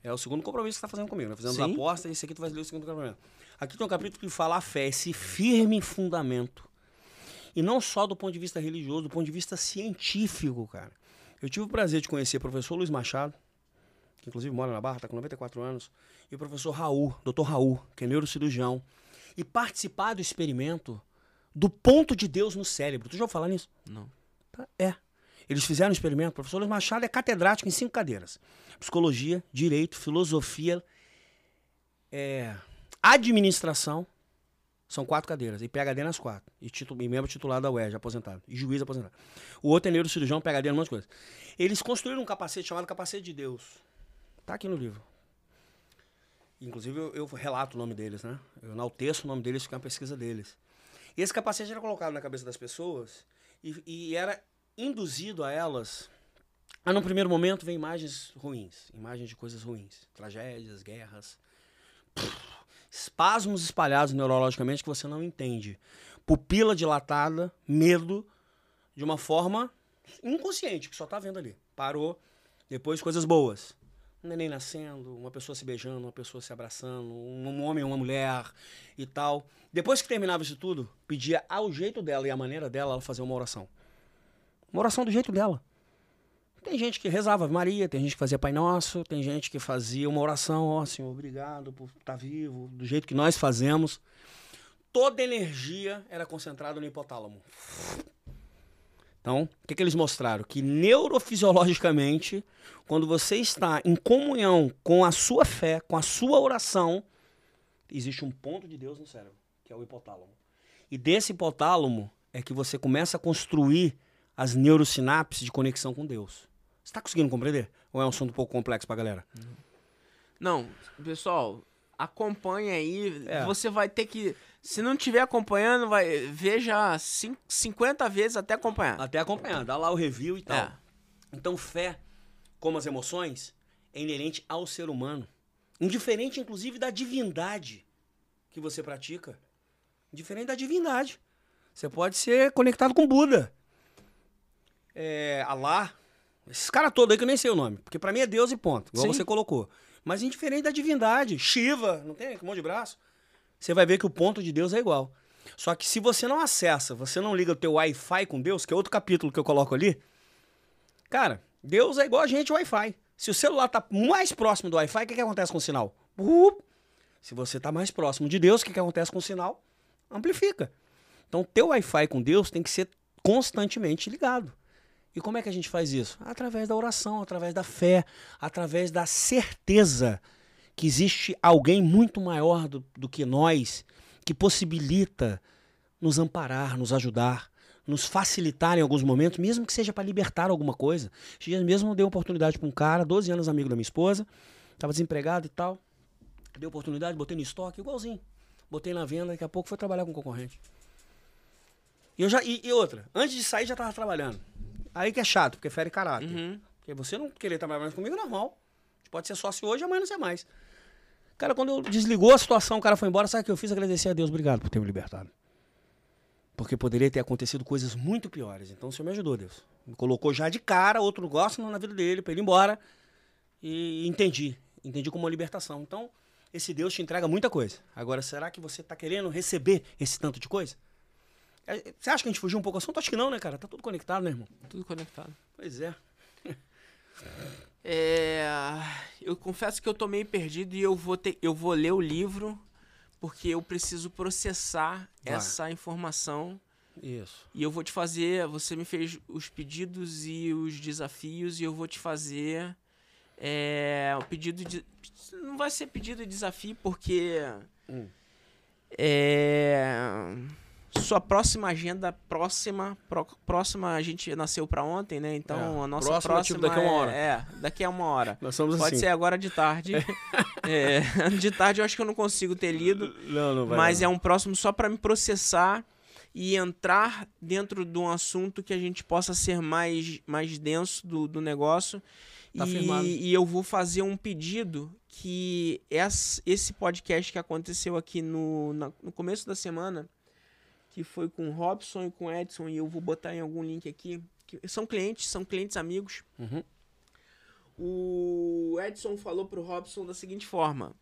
[SPEAKER 2] É o segundo compromisso que você tá fazendo comigo, né? Fazendo
[SPEAKER 1] Sim.
[SPEAKER 2] apostas, esse aqui tu vai ler o segundo compromisso. Aqui tem um capítulo que fala a fé, esse firme fundamento. E não só do ponto de vista religioso, do ponto de vista científico, cara. Eu tive o prazer de conhecer o professor Luiz Machado, que inclusive mora na Barra, está com 94 anos, e o professor Raul, doutor Raul, que é neurocirurgião, e participar do experimento do ponto de Deus no cérebro. Tu já ouviu falar nisso?
[SPEAKER 1] Não.
[SPEAKER 2] Tá? É. Eles fizeram um experimento. O professor Luiz Machado é catedrático em cinco cadeiras: psicologia, direito, filosofia, é, administração. São quatro cadeiras. E PHD nas quatro. E, e membro titular da UERJ, aposentado. E juiz aposentado. O outro é neurocirurgião, PHD, um monte de coisa. Eles construíram um capacete chamado Capacete de Deus. Tá aqui no livro. Inclusive, eu, eu relato o nome deles, né? Eu enalteço o nome deles, fica uma pesquisa deles. Esse capacete era colocado na cabeça das pessoas e, e era induzido a elas. A num primeiro momento vem imagens ruins, imagens de coisas ruins, tragédias, guerras, espasmos espalhados neurologicamente que você não entende, pupila dilatada, medo, de uma forma inconsciente que só tá vendo ali. Parou, depois coisas boas. Um neném nascendo, uma pessoa se beijando, uma pessoa se abraçando, um homem uma mulher e tal. Depois que terminava isso tudo, pedia ao jeito dela e à maneira dela ela fazer uma oração. Uma oração do jeito dela. Tem gente que rezava Ave Maria, tem gente que fazia Pai Nosso, tem gente que fazia uma oração, ó Senhor, obrigado por estar vivo, do jeito que nós fazemos. Toda energia era concentrada no hipotálamo. Então, o que, que eles mostraram? Que neurofisiologicamente, quando você está em comunhão com a sua fé, com a sua oração, existe um ponto de Deus no cérebro, que é o hipotálamo. E desse hipotálamo é que você começa a construir as neurosinapses de conexão com Deus. Você está conseguindo compreender? Ou é um assunto um pouco complexo pra galera?
[SPEAKER 1] Não, pessoal, acompanha aí.
[SPEAKER 2] É.
[SPEAKER 1] Você vai ter que. Se não estiver acompanhando, vai veja cin- 50 vezes até acompanhar.
[SPEAKER 2] Até acompanhar, dá lá o review e tal.
[SPEAKER 1] É.
[SPEAKER 2] Então, fé, como as emoções, é inerente ao ser humano. Indiferente, inclusive, da divindade que você pratica. Diferente da divindade. Você pode ser conectado com Buda. É, Alá. Esses caras todos aí que eu nem sei o nome. Porque pra mim é Deus e ponto. Igual
[SPEAKER 1] Sim.
[SPEAKER 2] você colocou. Mas indiferente da divindade. Shiva, não tem? Com um monte de braço. Você vai ver que o ponto de Deus é igual. Só que se você não acessa, você não liga o teu Wi-Fi com Deus, que é outro capítulo que eu coloco ali. Cara, Deus é igual a gente Wi-Fi. Se o celular tá mais próximo do Wi-Fi, o que, que acontece com o sinal? Uh! Se você tá mais próximo de Deus, o que, que acontece com o sinal? Amplifica. Então, teu Wi-Fi com Deus tem que ser constantemente ligado. E como é que a gente faz isso? Através da oração, através da fé, através da certeza que existe alguém muito maior do, do que nós que possibilita nos amparar, nos ajudar, nos facilitar em alguns momentos, mesmo que seja para libertar alguma coisa. Dias mesmo eu dei oportunidade para um cara, 12 anos amigo da minha esposa, estava desempregado e tal. Dei oportunidade, botei no estoque, igualzinho. Botei na venda, daqui a pouco foi trabalhar com concorrente. E, eu já, e, e outra, antes de sair já tava trabalhando. Aí que é chato, porque fere caráter.
[SPEAKER 1] Uhum.
[SPEAKER 2] Porque você não querer trabalhar mais comigo é normal. A gente pode ser sócio hoje, amanhã não ser mais. Cara, quando eu desligou a situação, o cara foi embora, sabe o que eu fiz? Agradecer a Deus, obrigado por ter me libertado. Porque poderia ter acontecido coisas muito piores. Então o Senhor me ajudou, Deus. Me colocou já de cara, outro negócio na vida dele, pra ele ir embora. E entendi. Entendi como uma libertação. Então, esse Deus te entrega muita coisa. Agora, será que você tá querendo receber esse tanto de coisa? É, Você acha que a gente fugiu um pouco do assunto? Acho que não, né, cara? Tá tudo conectado, né, irmão?
[SPEAKER 1] Tudo conectado.
[SPEAKER 2] Pois é. (laughs)
[SPEAKER 1] É, eu confesso que eu tô meio perdido e eu vou, ter, eu vou ler o livro porque eu preciso processar
[SPEAKER 2] Vai.
[SPEAKER 1] essa informação
[SPEAKER 2] Isso.
[SPEAKER 1] e eu vou te fazer. Você me fez os pedidos e os desafios e eu vou te fazer é, o pedido de. Não vai ser pedido de desafio porque
[SPEAKER 2] Hum.
[SPEAKER 1] é, sua próxima agenda próxima pró- próxima a gente nasceu pra ontem, né? Então
[SPEAKER 2] É,
[SPEAKER 1] a nossa
[SPEAKER 2] próxima,
[SPEAKER 1] próxima
[SPEAKER 2] tipo, daqui a uma
[SPEAKER 1] é-
[SPEAKER 2] hora.
[SPEAKER 1] É, daqui a uma hora.
[SPEAKER 2] Nós somos
[SPEAKER 1] Pode
[SPEAKER 2] assim.
[SPEAKER 1] ser agora de tarde. É, (laughs) de tarde eu acho que eu não consigo ter lido,
[SPEAKER 2] Não, não vai.
[SPEAKER 1] mas
[SPEAKER 2] não.
[SPEAKER 1] é um próximo só pra me processar e entrar dentro de um assunto que a gente possa ser mais, mais denso do, do negócio.
[SPEAKER 2] Tá
[SPEAKER 1] e, e eu vou fazer um pedido que essa- esse podcast que aconteceu aqui no, na- no começo da semana, que foi com o Robson e com o Edson, e eu vou botar em algum link aqui. são clientes, são clientes amigos.
[SPEAKER 2] Uhum.
[SPEAKER 1] O Edson falou pro Robson da seguinte forma: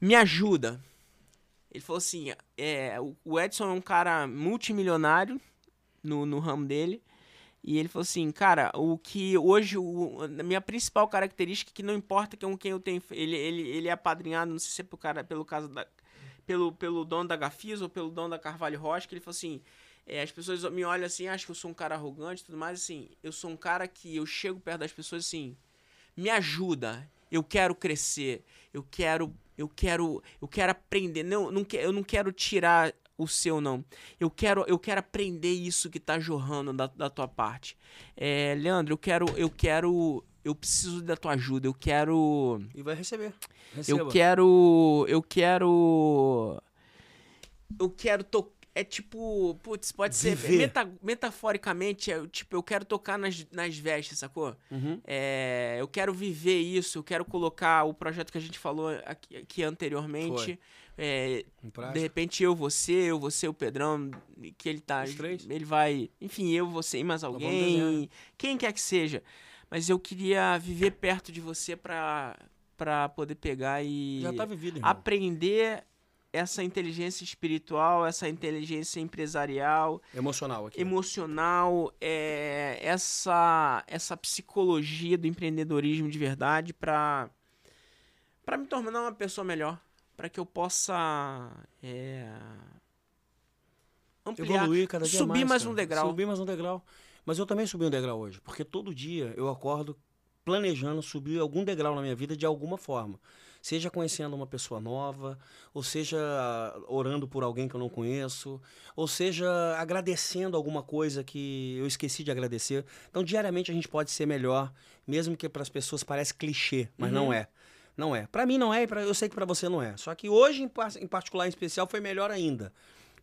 [SPEAKER 1] Me ajuda. Ele falou assim: é, o- Edson é um cara multimilionário no, no ramo dele. E ele falou assim, cara, o que hoje, o, a minha principal característica é que não importa com quem eu tenho. Ele, ele, ele é apadrinhado, não sei se é pro cara, pelo caso da. Pelo, pelo dono da Gafis ou pelo dono da Carvalho Rocha, que ele falou assim. é, as pessoas me olham assim, acham que eu sou um cara arrogante e tudo mais, assim. Eu sou um cara que eu chego perto das pessoas assim, me ajuda. Eu quero crescer. Eu quero, eu quero, eu quero aprender. Não, não que- eu não quero tirar o seu não. Eu quero, eu quero aprender isso que tá jorrando da, da tua parte. É, Leandro, eu quero, eu quero, eu preciso da tua ajuda. Eu quero,
[SPEAKER 2] E vai receber. Receba.
[SPEAKER 1] eu quero, eu quero, eu quero tocar. É tipo, putz, pode ser
[SPEAKER 2] Viver.
[SPEAKER 1] meta- metaforicamente, é, tipo, eu quero tocar nas, nas vestes, sacou?
[SPEAKER 2] Uhum.
[SPEAKER 1] É, eu quero viver isso, eu quero colocar o projeto que a gente falou aqui, aqui anteriormente. É, de repente eu, você, eu, você, o Pedrão, que ele tá. Ele vai. Enfim, eu, você e mais
[SPEAKER 2] vamos
[SPEAKER 1] alguém. Quem quer que seja. Mas eu queria viver perto de você pra, pra poder pegar e
[SPEAKER 2] tá vivido,
[SPEAKER 1] aprender essa inteligência espiritual, essa inteligência empresarial,
[SPEAKER 2] Emocional aqui.
[SPEAKER 1] emocional, é, essa essa psicologia do empreendedorismo de verdade para para me tornar uma pessoa melhor, para que eu possa é, ampliar,
[SPEAKER 2] Evoluir cada dia
[SPEAKER 1] subir
[SPEAKER 2] mais.
[SPEAKER 1] mais
[SPEAKER 2] cara.
[SPEAKER 1] um degrau.
[SPEAKER 2] Subir mais um degrau. Mas eu também subi um degrau hoje. Porque todo dia eu acordo planejando subir algum degrau na minha vida de alguma forma. Seja conhecendo uma pessoa nova, ou seja orando por alguém que eu não conheço, ou seja agradecendo alguma coisa que eu esqueci de agradecer. Então, diariamente a gente pode ser melhor, mesmo que para as pessoas pareça clichê, mas não
[SPEAKER 1] Uhum.
[SPEAKER 2] é. Não é. Para mim não é, e pra- eu sei que para você não é. Só que hoje, em, em particular, em especial, foi melhor ainda.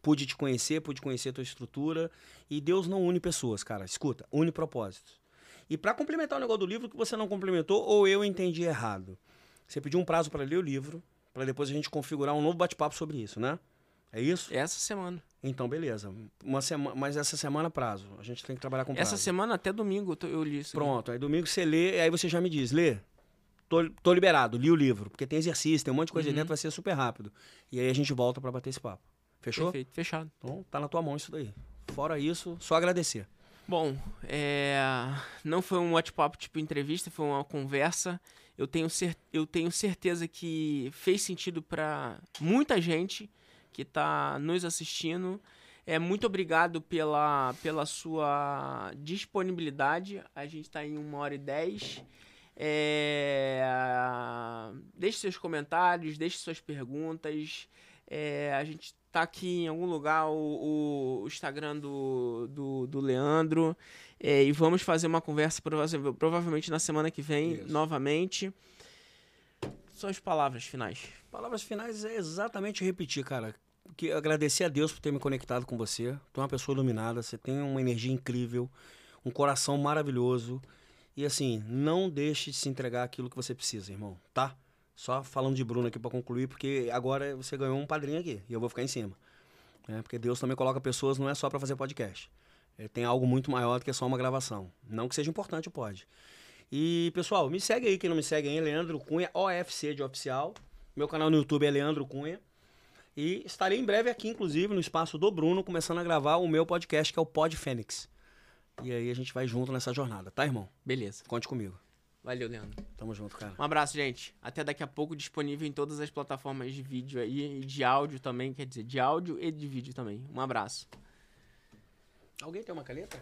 [SPEAKER 2] Pude te conhecer, pude conhecer a tua estrutura. E Deus não une pessoas, cara. Escuta, une propósitos. E para complementar o negócio do livro que você não complementou, ou eu entendi errado. Você pediu um prazo para ler o livro, para depois a gente configurar um novo bate-papo sobre isso, né? É isso?
[SPEAKER 1] Essa semana.
[SPEAKER 2] Então, beleza. Uma semana, mas essa semana prazo. A gente tem que trabalhar com prazo.
[SPEAKER 1] Essa semana até domingo eu, li isso.
[SPEAKER 2] Pronto, aí domingo você lê, aí você já me diz, lê. Tô, tô liberado, li o livro, porque tem exercício, tem um monte de coisa
[SPEAKER 1] Uhum.
[SPEAKER 2] dentro, vai ser super rápido. E aí a gente volta pra bater esse papo. Fechou?
[SPEAKER 1] Perfeito, fechado.
[SPEAKER 2] Então tá na tua mão isso daí. Fora isso, só agradecer.
[SPEAKER 1] Bom, é, não foi um bate-papo tipo entrevista, foi uma conversa. Eu tenho, cer... eu tenho certeza que fez sentido para muita gente que está nos assistindo. É, muito obrigado pela, pela sua disponibilidade. A gente está em uma hora e dez. É, Deixe seus comentários, deixe suas perguntas. É, a gente tá aqui em algum lugar, o, o Instagram do, do, do Leandro. É, e vamos fazer uma conversa prova- provavelmente na semana que vem,
[SPEAKER 2] Isso.
[SPEAKER 1] novamente. Suas palavras finais.
[SPEAKER 2] Palavras finais é exatamente repetir, cara. Que agradecer a Deus por ter me conectado com você. Tu é uma pessoa iluminada, você tem uma energia incrível, um coração maravilhoso. E assim, não deixe de se entregar aquilo que você precisa, irmão, tá? Só falando de Bruno aqui pra concluir, porque agora você ganhou um padrinho aqui e eu vou ficar em cima. né? Porque Deus também coloca pessoas, não é só pra fazer podcast. É, tem algo muito maior do que só uma gravação. Não que seja importante, pode. E, pessoal, me segue aí, quem não me segue aí, Leandro Cunha, OFC de oficial. Meu canal no YouTube é Leandro Cunha. E estarei em breve aqui, inclusive, no espaço do Bruno, começando a gravar o meu podcast, que é o Pod Fênix. E aí a gente vai junto nessa jornada, tá, irmão?
[SPEAKER 1] Beleza.
[SPEAKER 2] Conte comigo.
[SPEAKER 1] Valeu, Leandro.
[SPEAKER 2] Tamo junto, cara.
[SPEAKER 1] Um abraço, gente. Até daqui a pouco disponível em todas as plataformas de vídeo aí e de áudio também, quer dizer, de áudio e de vídeo também. Um abraço.
[SPEAKER 2] Alguém tem uma caneta?